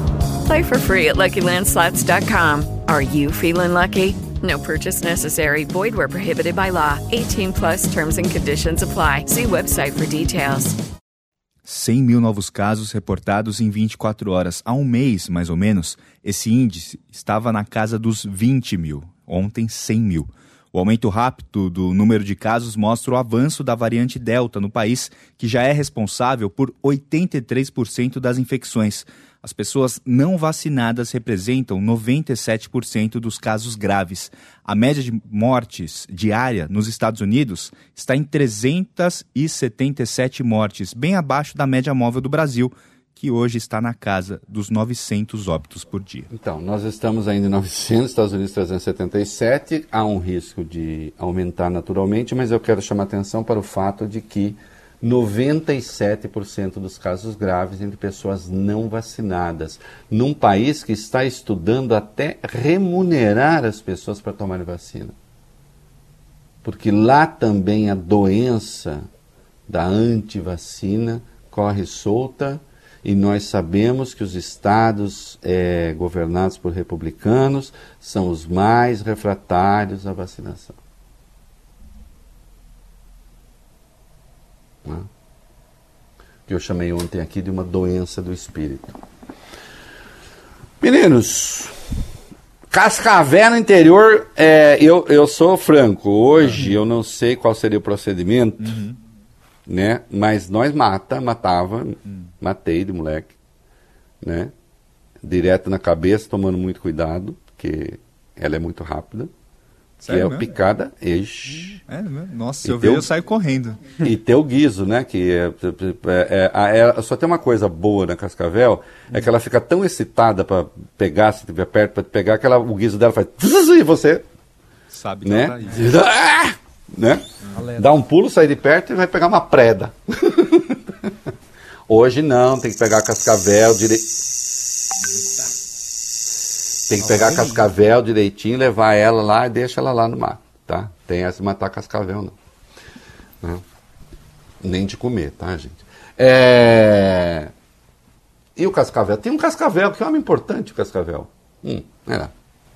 Play for free at LuckyLandSlots.com. Are you feeling lucky? No purchase necessary. Void where prohibited by law. 18 plus terms and conditions apply. See website for details. 100 mil novos casos reportados em 24 horas. Há um mês, mais ou menos, esse índice estava na casa dos 20 mil. Ontem, 100 mil. O aumento rápido do número de casos mostra o avanço da variante Delta no país, que já é responsável por 83% das infecções. As pessoas não vacinadas representam 97% dos casos graves. A média de mortes diária nos Estados Unidos está em 377 mortes, bem abaixo da média móvel do Brasil, que hoje está na casa dos 900 óbitos por dia. Então, nós estamos ainda em 900, Estados Unidos 377. Há um risco de aumentar naturalmente, mas eu quero chamar atenção para o fato de que 97% dos casos graves entre pessoas não vacinadas, num país que está estudando até remunerar as pessoas para tomarem vacina. Porque lá também a doença da antivacina corre solta E nós sabemos que os estados é, governados por republicanos são os mais refratários à vacinação. Né? Que eu chamei ontem aqui de uma doença do espírito. Meninos, Cascavel no interior, é, eu, eu sou franco, hoje uhum. eu não sei qual seria o procedimento, uhum. né? Mas nós mata, matava, uhum. matei de moleque, né? Direto na cabeça, tomando muito cuidado, porque ela é muito rápida. Sério que é o picada ex. É, nossa, se eu ver, eu saio correndo. E ter o guiso, né? Que é, é, é, é, só tem uma coisa boa na cascavel, é que ela fica tão excitada para pegar, se estiver perto para pegar, que ela, o guiso dela faz e você sabe né? Tá ah! né? Dá um pulo, sai de perto e vai pegar uma preda. Hoje não, tem que pegar a cascavel direito tem que pegar a cascavel direitinho, levar ela lá e deixa ela lá no mar, tá? Tem essa de matar cascavel, não. não. Nem de comer, tá, gente? É... E o cascavel? Tem um cascavel, que é um homem importante o cascavel. Hum, é.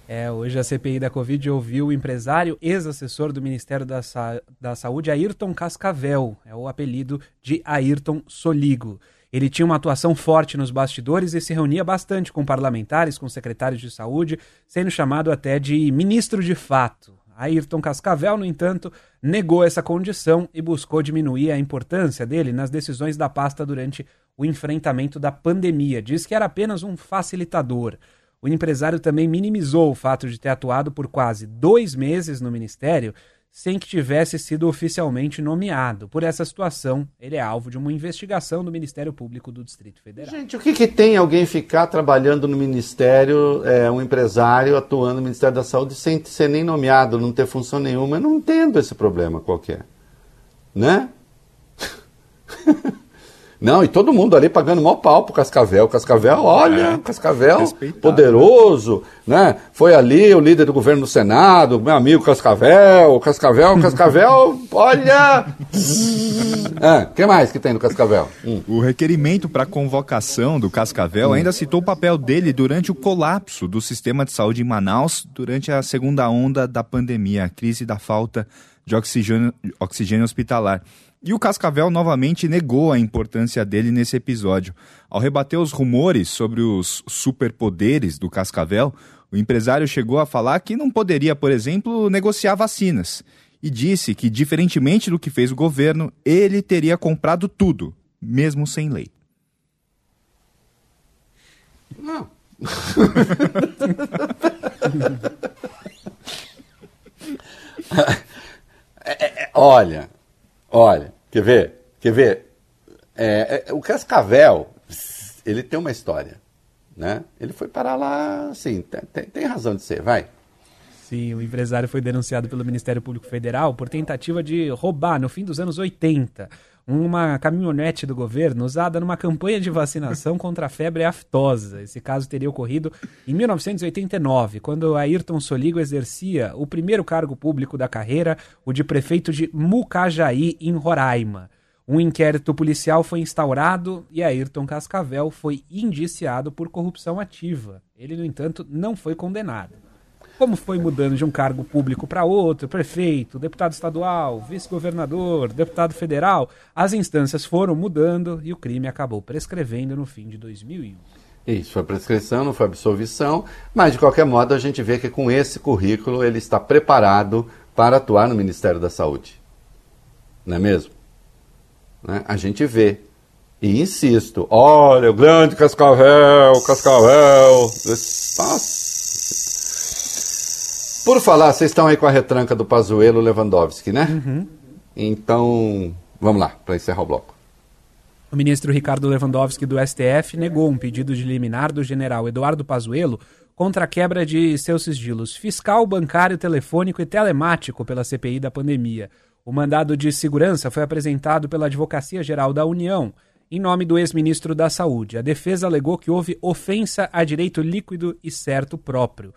É, hoje a CPI da Covid ouviu o empresário, ex-assessor do Ministério da, Sa da Saúde, Ayrton Cascavel. É o apelido de Ayrton Soligo. Ele tinha uma atuação forte nos bastidores e se reunia bastante com parlamentares, com secretários de saúde, sendo chamado até de ministro de fato. Ayrton Cascavel, no entanto, negou essa condição e buscou diminuir a importância dele nas decisões da pasta durante o enfrentamento da pandemia. Diz que era apenas um facilitador. O empresário também minimizou o fato de ter atuado por quase dois meses no ministério sem que tivesse sido oficialmente nomeado. Por essa situação, ele é alvo de uma investigação do Ministério Público do Distrito Federal. Gente, o que, que tem alguém ficar trabalhando no Ministério, é, um empresário atuando no Ministério da Saúde sem ser nem nomeado, não ter função nenhuma? Eu não entendo esse problema qualquer. Né? Não, e todo mundo ali pagando maior pau pro Cascavel. Cascavel, olha, é. Cascavel poderoso, né? Foi ali o líder do governo do Senado, meu amigo Cascavel, Cascavel, Cascavel, olha! O é, que mais que tem no Cascavel? Hum. O requerimento para convocação do Cascavel hum. ainda citou o papel dele durante o colapso do sistema de saúde em Manaus durante a segunda onda da pandemia, a crise da falta de oxigênio, oxigênio hospitalar. E o Cascavel novamente negou a importância dele nesse episódio. Ao rebater os rumores sobre os superpoderes do Cascavel, o empresário chegou a falar que não poderia, por exemplo, negociar vacinas. E disse que, diferentemente do que fez o governo, ele teria comprado tudo, mesmo sem lei. Não. é, é, olha, olha, Quer ver? Quer ver? É, é, o Cascavel, ele tem uma história, né? Ele foi parar lá, assim, tem, tem razão de ser, vai. Sim, o empresário foi denunciado pelo Ministério Público Federal por tentativa de roubar, no fim dos anos 80, uma caminhonete do governo usada numa campanha de vacinação contra a febre aftosa. Esse caso teria ocorrido em 1989, quando Ayrton Soligo exercia o primeiro cargo público da carreira, o de prefeito de Mucajaí, em Roraima. Um inquérito policial foi instaurado e Ayrton Cascavel foi indiciado por corrupção ativa. Ele, no entanto, não foi condenado. Como foi mudando de um cargo público para outro, prefeito, deputado estadual, vice-governador, deputado federal, as instâncias foram mudando e o crime acabou prescrevendo no fim de 2001. Isso, foi prescrição, não foi absolvição, mas de qualquer modo a gente vê que com esse currículo ele está preparado para atuar no Ministério da Saúde. Não é mesmo? Né? A gente vê. E insisto, olha, o grande Cascavel, Cascavel. Nossa, por falar, vocês estão aí com a retranca do Pazuello Lewandowski, né? Uhum. Então, vamos lá, para encerrar o bloco. O ministro Ricardo Lewandowski do STF negou um pedido de liminar do general Eduardo Pazuello contra a quebra de seus sigilos fiscal, bancário, telefônico e telemático pela CPI da pandemia. O mandado de segurança foi apresentado pela Advocacia Geral da União, em nome do ex-ministro da Saúde. A defesa alegou que houve ofensa a direito líquido e certo próprio.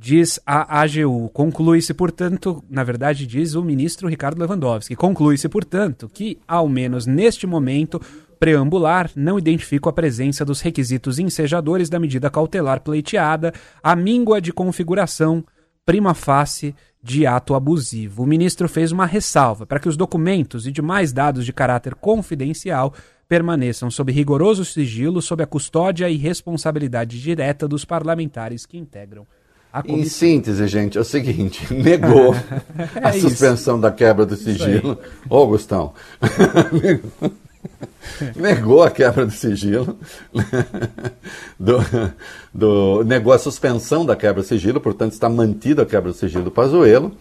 Diz a AGU. Conclui-se, portanto, na verdade, diz o ministro Ricardo Lewandowski, conclui-se, portanto, que, ao menos neste momento preambular, não identifica a presença dos requisitos ensejadores da medida cautelar pleiteada, a míngua de configuração prima facie de ato abusivo. O ministro fez uma ressalva para que os documentos e demais dados de caráter confidencial permaneçam sob rigoroso sigilo, sob a custódia e responsabilidade direta dos parlamentares que integram em síntese, gente, é o seguinte: negou é a suspensão isso. da quebra do sigilo. Ô, Gustão. negou a quebra do sigilo, do, do, negou a suspensão da quebra do sigilo, portanto está mantida a quebra do sigilo do Pazuello,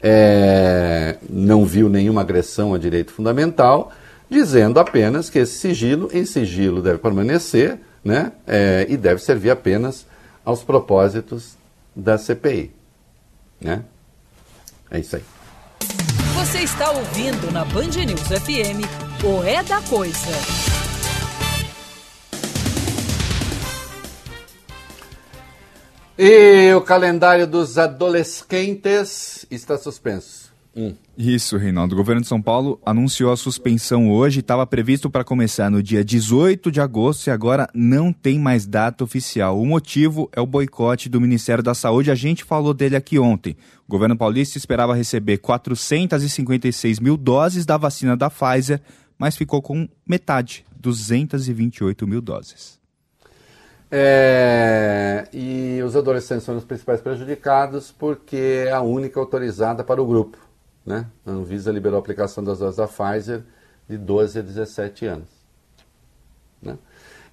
é, não viu nenhuma agressão a direito fundamental, dizendo apenas que esse sigilo, em sigilo, deve permanecer né, é, e deve servir apenas aos propósitos da CPI. Né? É isso aí. Você está ouvindo na Band News FM o É da Coisa. E o calendário dos adolescentes está suspenso. Isso, Reinaldo. O governo de São Paulo anunciou a suspensão hoje, estava previsto para começar no dia 18 de agosto e agora não tem mais data oficial. O motivo é o boicote do Ministério da Saúde. A gente falou dele aqui ontem. O governo paulista esperava receber 456 mil doses da vacina da Pfizer, mas ficou com metade, 228 mil doses. É, e os adolescentes são os principais prejudicados porque é a única autorizada para o grupo. Né? A Anvisa liberou a aplicação das doses da Pfizer de 12 a 17 anos. Né?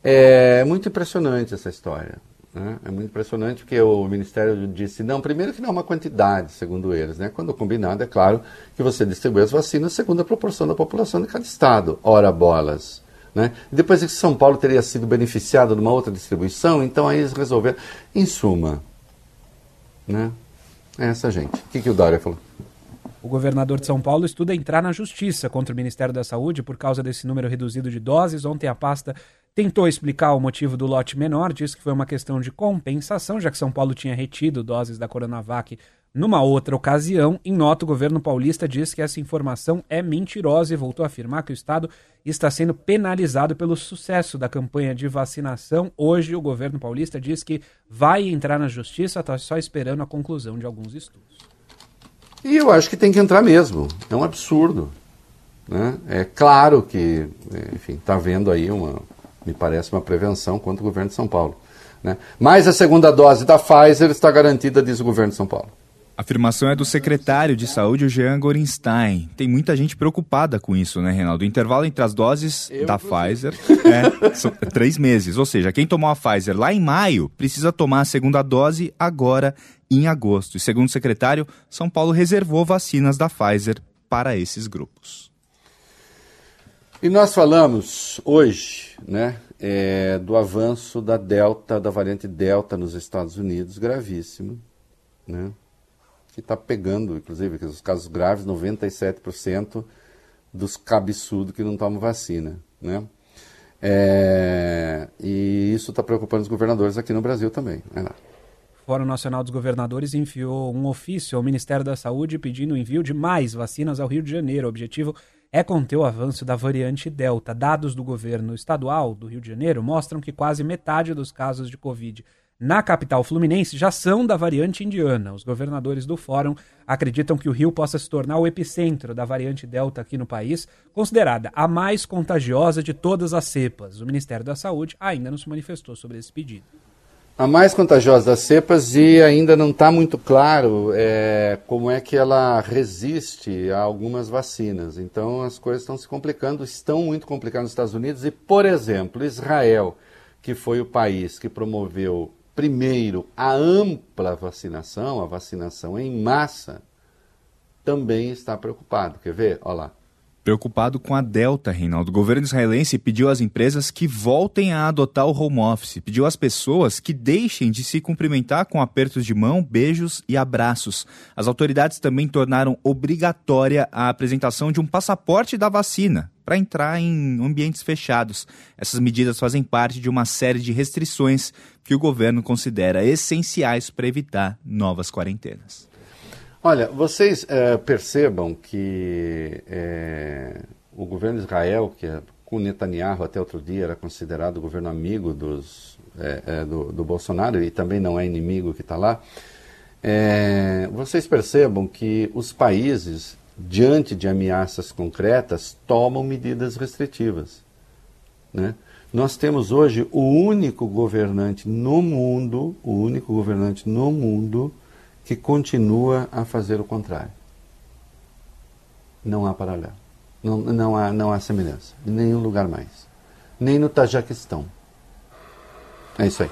É muito impressionante essa história. Né? É muito impressionante porque o Ministério disse, não, primeiro que não é uma quantidade, segundo eles. Né? Quando combinado, é claro que você distribui as vacinas segundo a proporção da população de cada estado. Ora bolas. Né? Depois que São Paulo teria sido beneficiado de uma outra distribuição, então aí eles resolveram. Em suma, né? é essa gente. O que, que o Dário falou? O governador de São Paulo estuda entrar na justiça contra o Ministério da Saúde por causa desse número reduzido de doses. Ontem a pasta tentou explicar o motivo do lote menor, disse que foi uma questão de compensação, já que São Paulo tinha retido doses da Coronavac numa outra ocasião. Em nota, o governo paulista diz que essa informação é mentirosa e voltou a afirmar que o Estado está sendo penalizado pelo sucesso da campanha de vacinação. Hoje, o governo paulista diz que vai entrar na justiça, está só esperando a conclusão de alguns estudos. E eu acho que tem que entrar mesmo. É um absurdo. Né? É claro que, enfim, está havendo aí uma, me parece, uma prevenção contra o governo de São Paulo. Né? Mas a segunda dose da Pfizer está garantida, diz o governo de São Paulo. A afirmação é do secretário de saúde, o Jean Gorenstein. Tem muita gente preocupada com isso, né, Reinaldo? O intervalo entre as doses Eu da Pfizer é, são três meses. Ou seja, quem tomou a Pfizer lá em maio precisa tomar a segunda dose agora em agosto. E segundo o secretário, São Paulo reservou vacinas da Pfizer para esses grupos. E nós falamos hoje, né, é, do avanço da Delta, da variante Delta nos Estados Unidos, gravíssimo, né? Que está pegando, inclusive, os casos graves, 97% dos cabeçudos que não tomam vacina. Né? É, e isso está preocupando os governadores aqui no Brasil também. Né? O Fórum Nacional dos Governadores enviou um ofício ao Ministério da Saúde pedindo o envio de mais vacinas ao Rio de Janeiro. O objetivo é conter o avanço da variante Delta. Dados do governo estadual do Rio de Janeiro mostram que quase metade dos casos de Covid na capital fluminense já são da variante indiana. Os governadores do fórum acreditam que o Rio possa se tornar o epicentro da variante Delta aqui no país, considerada a mais contagiosa de todas as cepas. O Ministério da Saúde ainda não se manifestou sobre esse pedido. A mais contagiosa das cepas e ainda não está muito claro é, como é que ela resiste a algumas vacinas. Então as coisas estão se complicando, estão muito complicadas nos Estados Unidos e, por exemplo, Israel, que foi o país que promoveu primeiro, a ampla vacinação, a vacinação em massa, também está preocupado. Quer ver? Olha lá. Preocupado com a Delta, Reinaldo, o governo israelense pediu às empresas que voltem a adotar o home office, pediu às pessoas que deixem de se cumprimentar com apertos de mão, beijos e abraços. As autoridades também tornaram obrigatória a apresentação de um passaporte da vacina para entrar em ambientes fechados. Essas medidas fazem parte de uma série de restrições que o governo considera essenciais para evitar novas quarentenas. Olha, vocês é, percebam que é, o governo de Israel, que é, com Netanyahu até outro dia era considerado o governo amigo dos, é, do, do, Bolsonaro e também não é inimigo que está lá, vocês percebam que os países, diante de ameaças concretas, tomam medidas restritivas. Né? Nós temos hoje o único governante no mundo, o único governante no mundo que continua a fazer o contrário. Não há paralelo. Não, não, há, não há semelhança. Em nenhum lugar mais. Nem no Tajiquistão. É isso aí.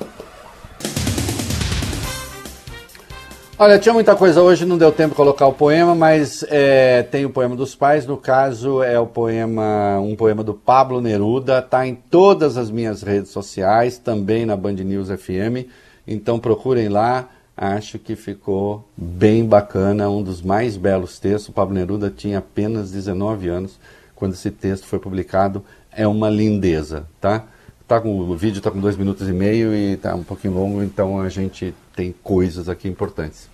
Olha, tinha muita coisa hoje, não deu tempo de colocar o poema, mas é, tem o poema dos pais. No caso, é o poema, um poema do Pablo Neruda. Está em todas as minhas redes sociais, também na Band News FM. Então procurem lá acho que ficou bem bacana, um dos mais belos textos. O Pablo Neruda tinha apenas 19 anos quando esse texto foi publicado. É uma lindeza, tá? tá com, o vídeo está com dois minutos e meio e está um pouquinho longo, então a gente tem coisas aqui importantes.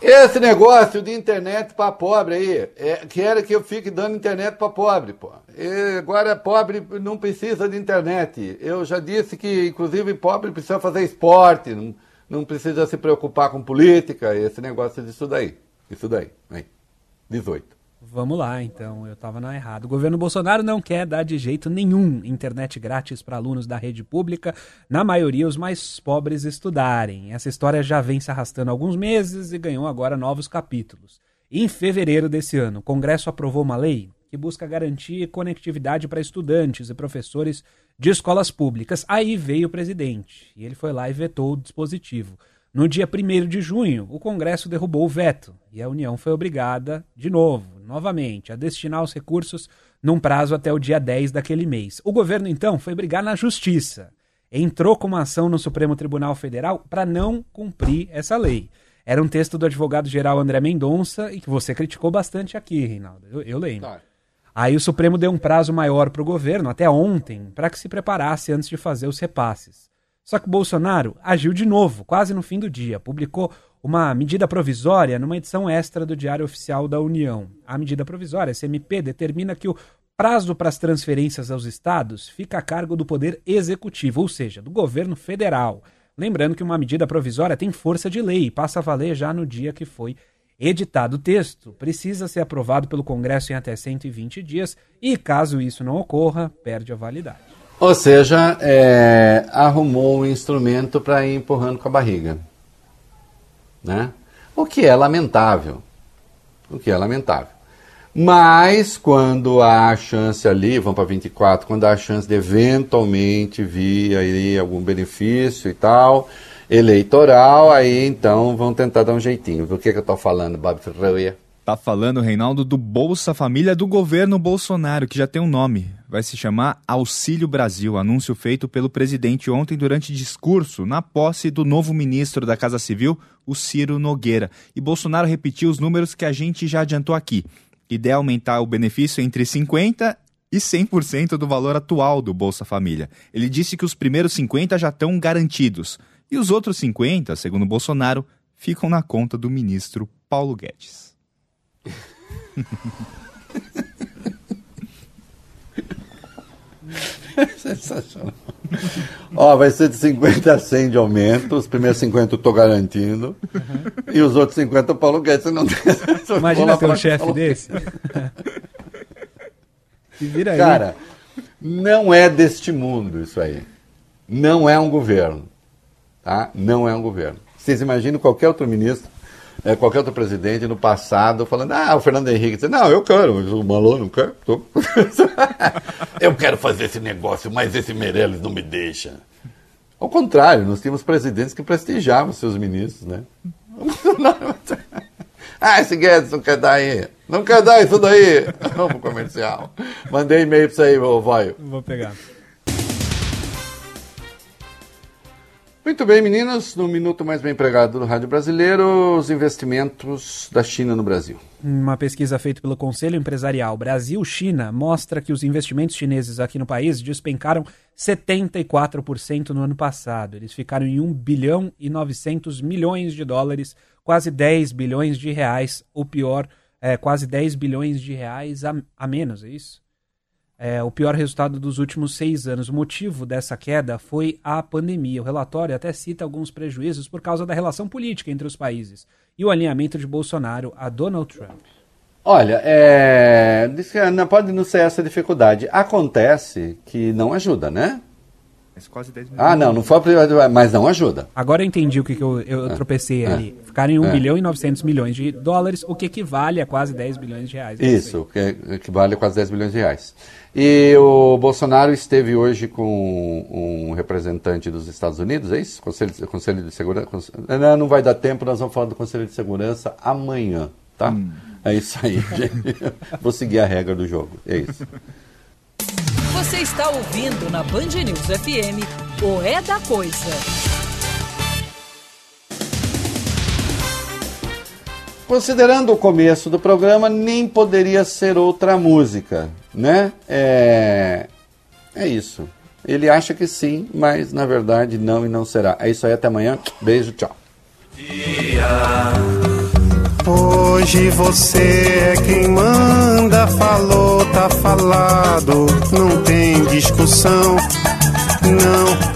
Esse negócio de internet para pobre aí, é, quer que eu fique dando internet para pobre, pô. E agora pobre não precisa de internet. Eu já disse que, inclusive, pobre precisa fazer esporte, não, não precisa se preocupar com política, esse negócio disso daí. Isso daí, aí. 18. Vamos lá, então, eu estava na errado. O governo Bolsonaro não quer dar de jeito nenhum internet grátis para alunos da rede pública, na maioria os mais pobres estudarem. Essa história já vem se arrastando há alguns meses e ganhou agora novos capítulos. Em fevereiro desse ano, o Congresso aprovou uma lei que busca garantir conectividade para estudantes e professores de escolas públicas. Aí veio o presidente e ele foi lá e vetou o dispositivo. No dia 1 de junho, o Congresso derrubou o veto e a União foi obrigada, de novo, novamente, a destinar os recursos num prazo até o dia 10 daquele mês. O governo, então, foi brigar na Justiça. Entrou com uma ação no Supremo Tribunal Federal para não cumprir essa lei. Era um texto do advogado-geral André Mendonça e que você criticou bastante aqui, Reinaldo. Eu, eu lembro. Aí o Supremo deu um prazo maior para o governo, até ontem, para que se preparasse antes de fazer os repasses. Só que Bolsonaro agiu de novo, quase no fim do dia. Publicou uma medida provisória numa edição extra do Diário Oficial da União. A medida provisória, SMP, determina que o prazo para as transferências aos estados fica a cargo do Poder Executivo, ou seja, do governo federal. Lembrando que uma medida provisória tem força de lei e passa a valer já no dia que foi editado o texto, precisa ser aprovado pelo Congresso em até 120 dias e, caso isso não ocorra, perde a validade. Ou seja, é, arrumou um instrumento para ir empurrando com a barriga. Né? O que é lamentável. O que é lamentável. Mas quando há a chance ali, vamos para 24, quando há a chance de eventualmente vir aí algum benefício e tal, eleitoral, aí então vão tentar dar um jeitinho. Do que, que eu estou falando, Bob Ferreira? Tá falando, Reinaldo, do Bolsa Família do governo Bolsonaro, que já tem um nome. Vai se chamar Auxílio Brasil, anúncio feito pelo presidente ontem durante discurso na posse do novo ministro da Casa Civil, o Ciro Nogueira. E Bolsonaro repetiu os números que a gente já adiantou aqui. Ideia é aumentar o benefício entre 50% e 100% do valor atual do Bolsa Família. Ele disse que os primeiros 50 já estão garantidos. E os outros 50, segundo Bolsonaro, ficam na conta do ministro Paulo Guedes. Sensacional. Ó, vai ser de 50 a 100 de aumento. Os primeiros 50 eu tô garantindo. Uhum. E os outros 50 o Paulo Guedes não tem. Imagina ter um chefe desse. Se vira aí. Cara, não é deste mundo isso aí. Não é um governo. Tá? Não é um governo. Vocês imaginam qualquer outro ministro, é, qualquer outro presidente no passado falando, ah, o Fernando Henrique diz, não, eu quero, mas o Malô não quer. Eu quero fazer esse negócio, mas esse Meirelles não me deixa. Ao contrário, nós tínhamos presidentes que prestigiavam seus ministros, né? Ah, esse Guedes não quer dar aí. Não quer dar isso daí. Vamos comercial. Mandei e-mail pra você aí, Voio. Vou pegar. Muito bem, meninas. No minuto mais bem empregado do Rádio Brasileiro, os investimentos da China no Brasil. Uma pesquisa feita pelo Conselho Empresarial Brasil-China mostra que os investimentos chineses aqui no país despencaram 74% no ano passado. Eles ficaram em 1 bilhão e 900 milhões de dólares, quase 10 bilhões de reais, ou pior, é, quase 10 bilhões de reais a, a menos, é isso? É, o pior resultado dos últimos seis anos. O motivo dessa queda foi a pandemia. O relatório até cita alguns prejuízos por causa da relação política entre os países e o alinhamento de Bolsonaro a Donald Trump. Olha, é, diz que não pode não ser essa dificuldade. Acontece que não ajuda, né? Mas quase 10 milhões. Ah, não, não foi a mas não ajuda. Agora eu entendi o que, que eu, eu tropecei é, ali. Ficaram em 1 é. bilhão e 900 milhões de dólares, o que equivale a quase 10 bilhões de reais. Isso, que equivale a quase 10 bilhões de reais. E o Bolsonaro esteve hoje com um representante dos Estados Unidos, é isso? Conselho, Conselho de Segurança. Conselho, não, não vai dar tempo, nós vamos falar do Conselho de Segurança amanhã, tá? É isso aí, gente. Vou seguir a regra do jogo, é isso. Você está ouvindo na Band News FM o É da Coisa. Considerando o começo do programa, nem poderia ser outra música, né? É, é isso. Ele acha que sim, mas na verdade não e não será. É isso aí, até amanhã. Beijo, tchau. Hoje você é quem manda, falou, tá falado, não tem discussão, não.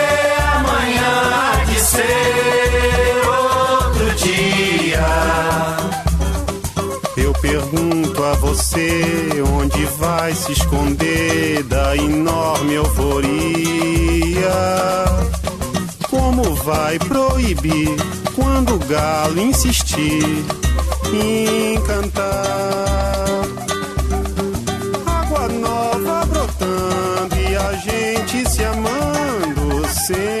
ser outro dia. Eu pergunto a você onde vai se esconder da enorme euforia. Como vai proibir quando o galo insistir em cantar? Água nova brotando e a gente se amando sem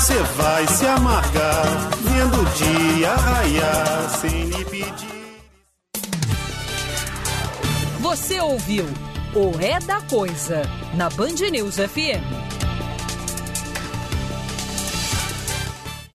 Você vai se amargar, vendo o dia raiar sem lhe pedir. Você ouviu o É da Coisa na Band News FM.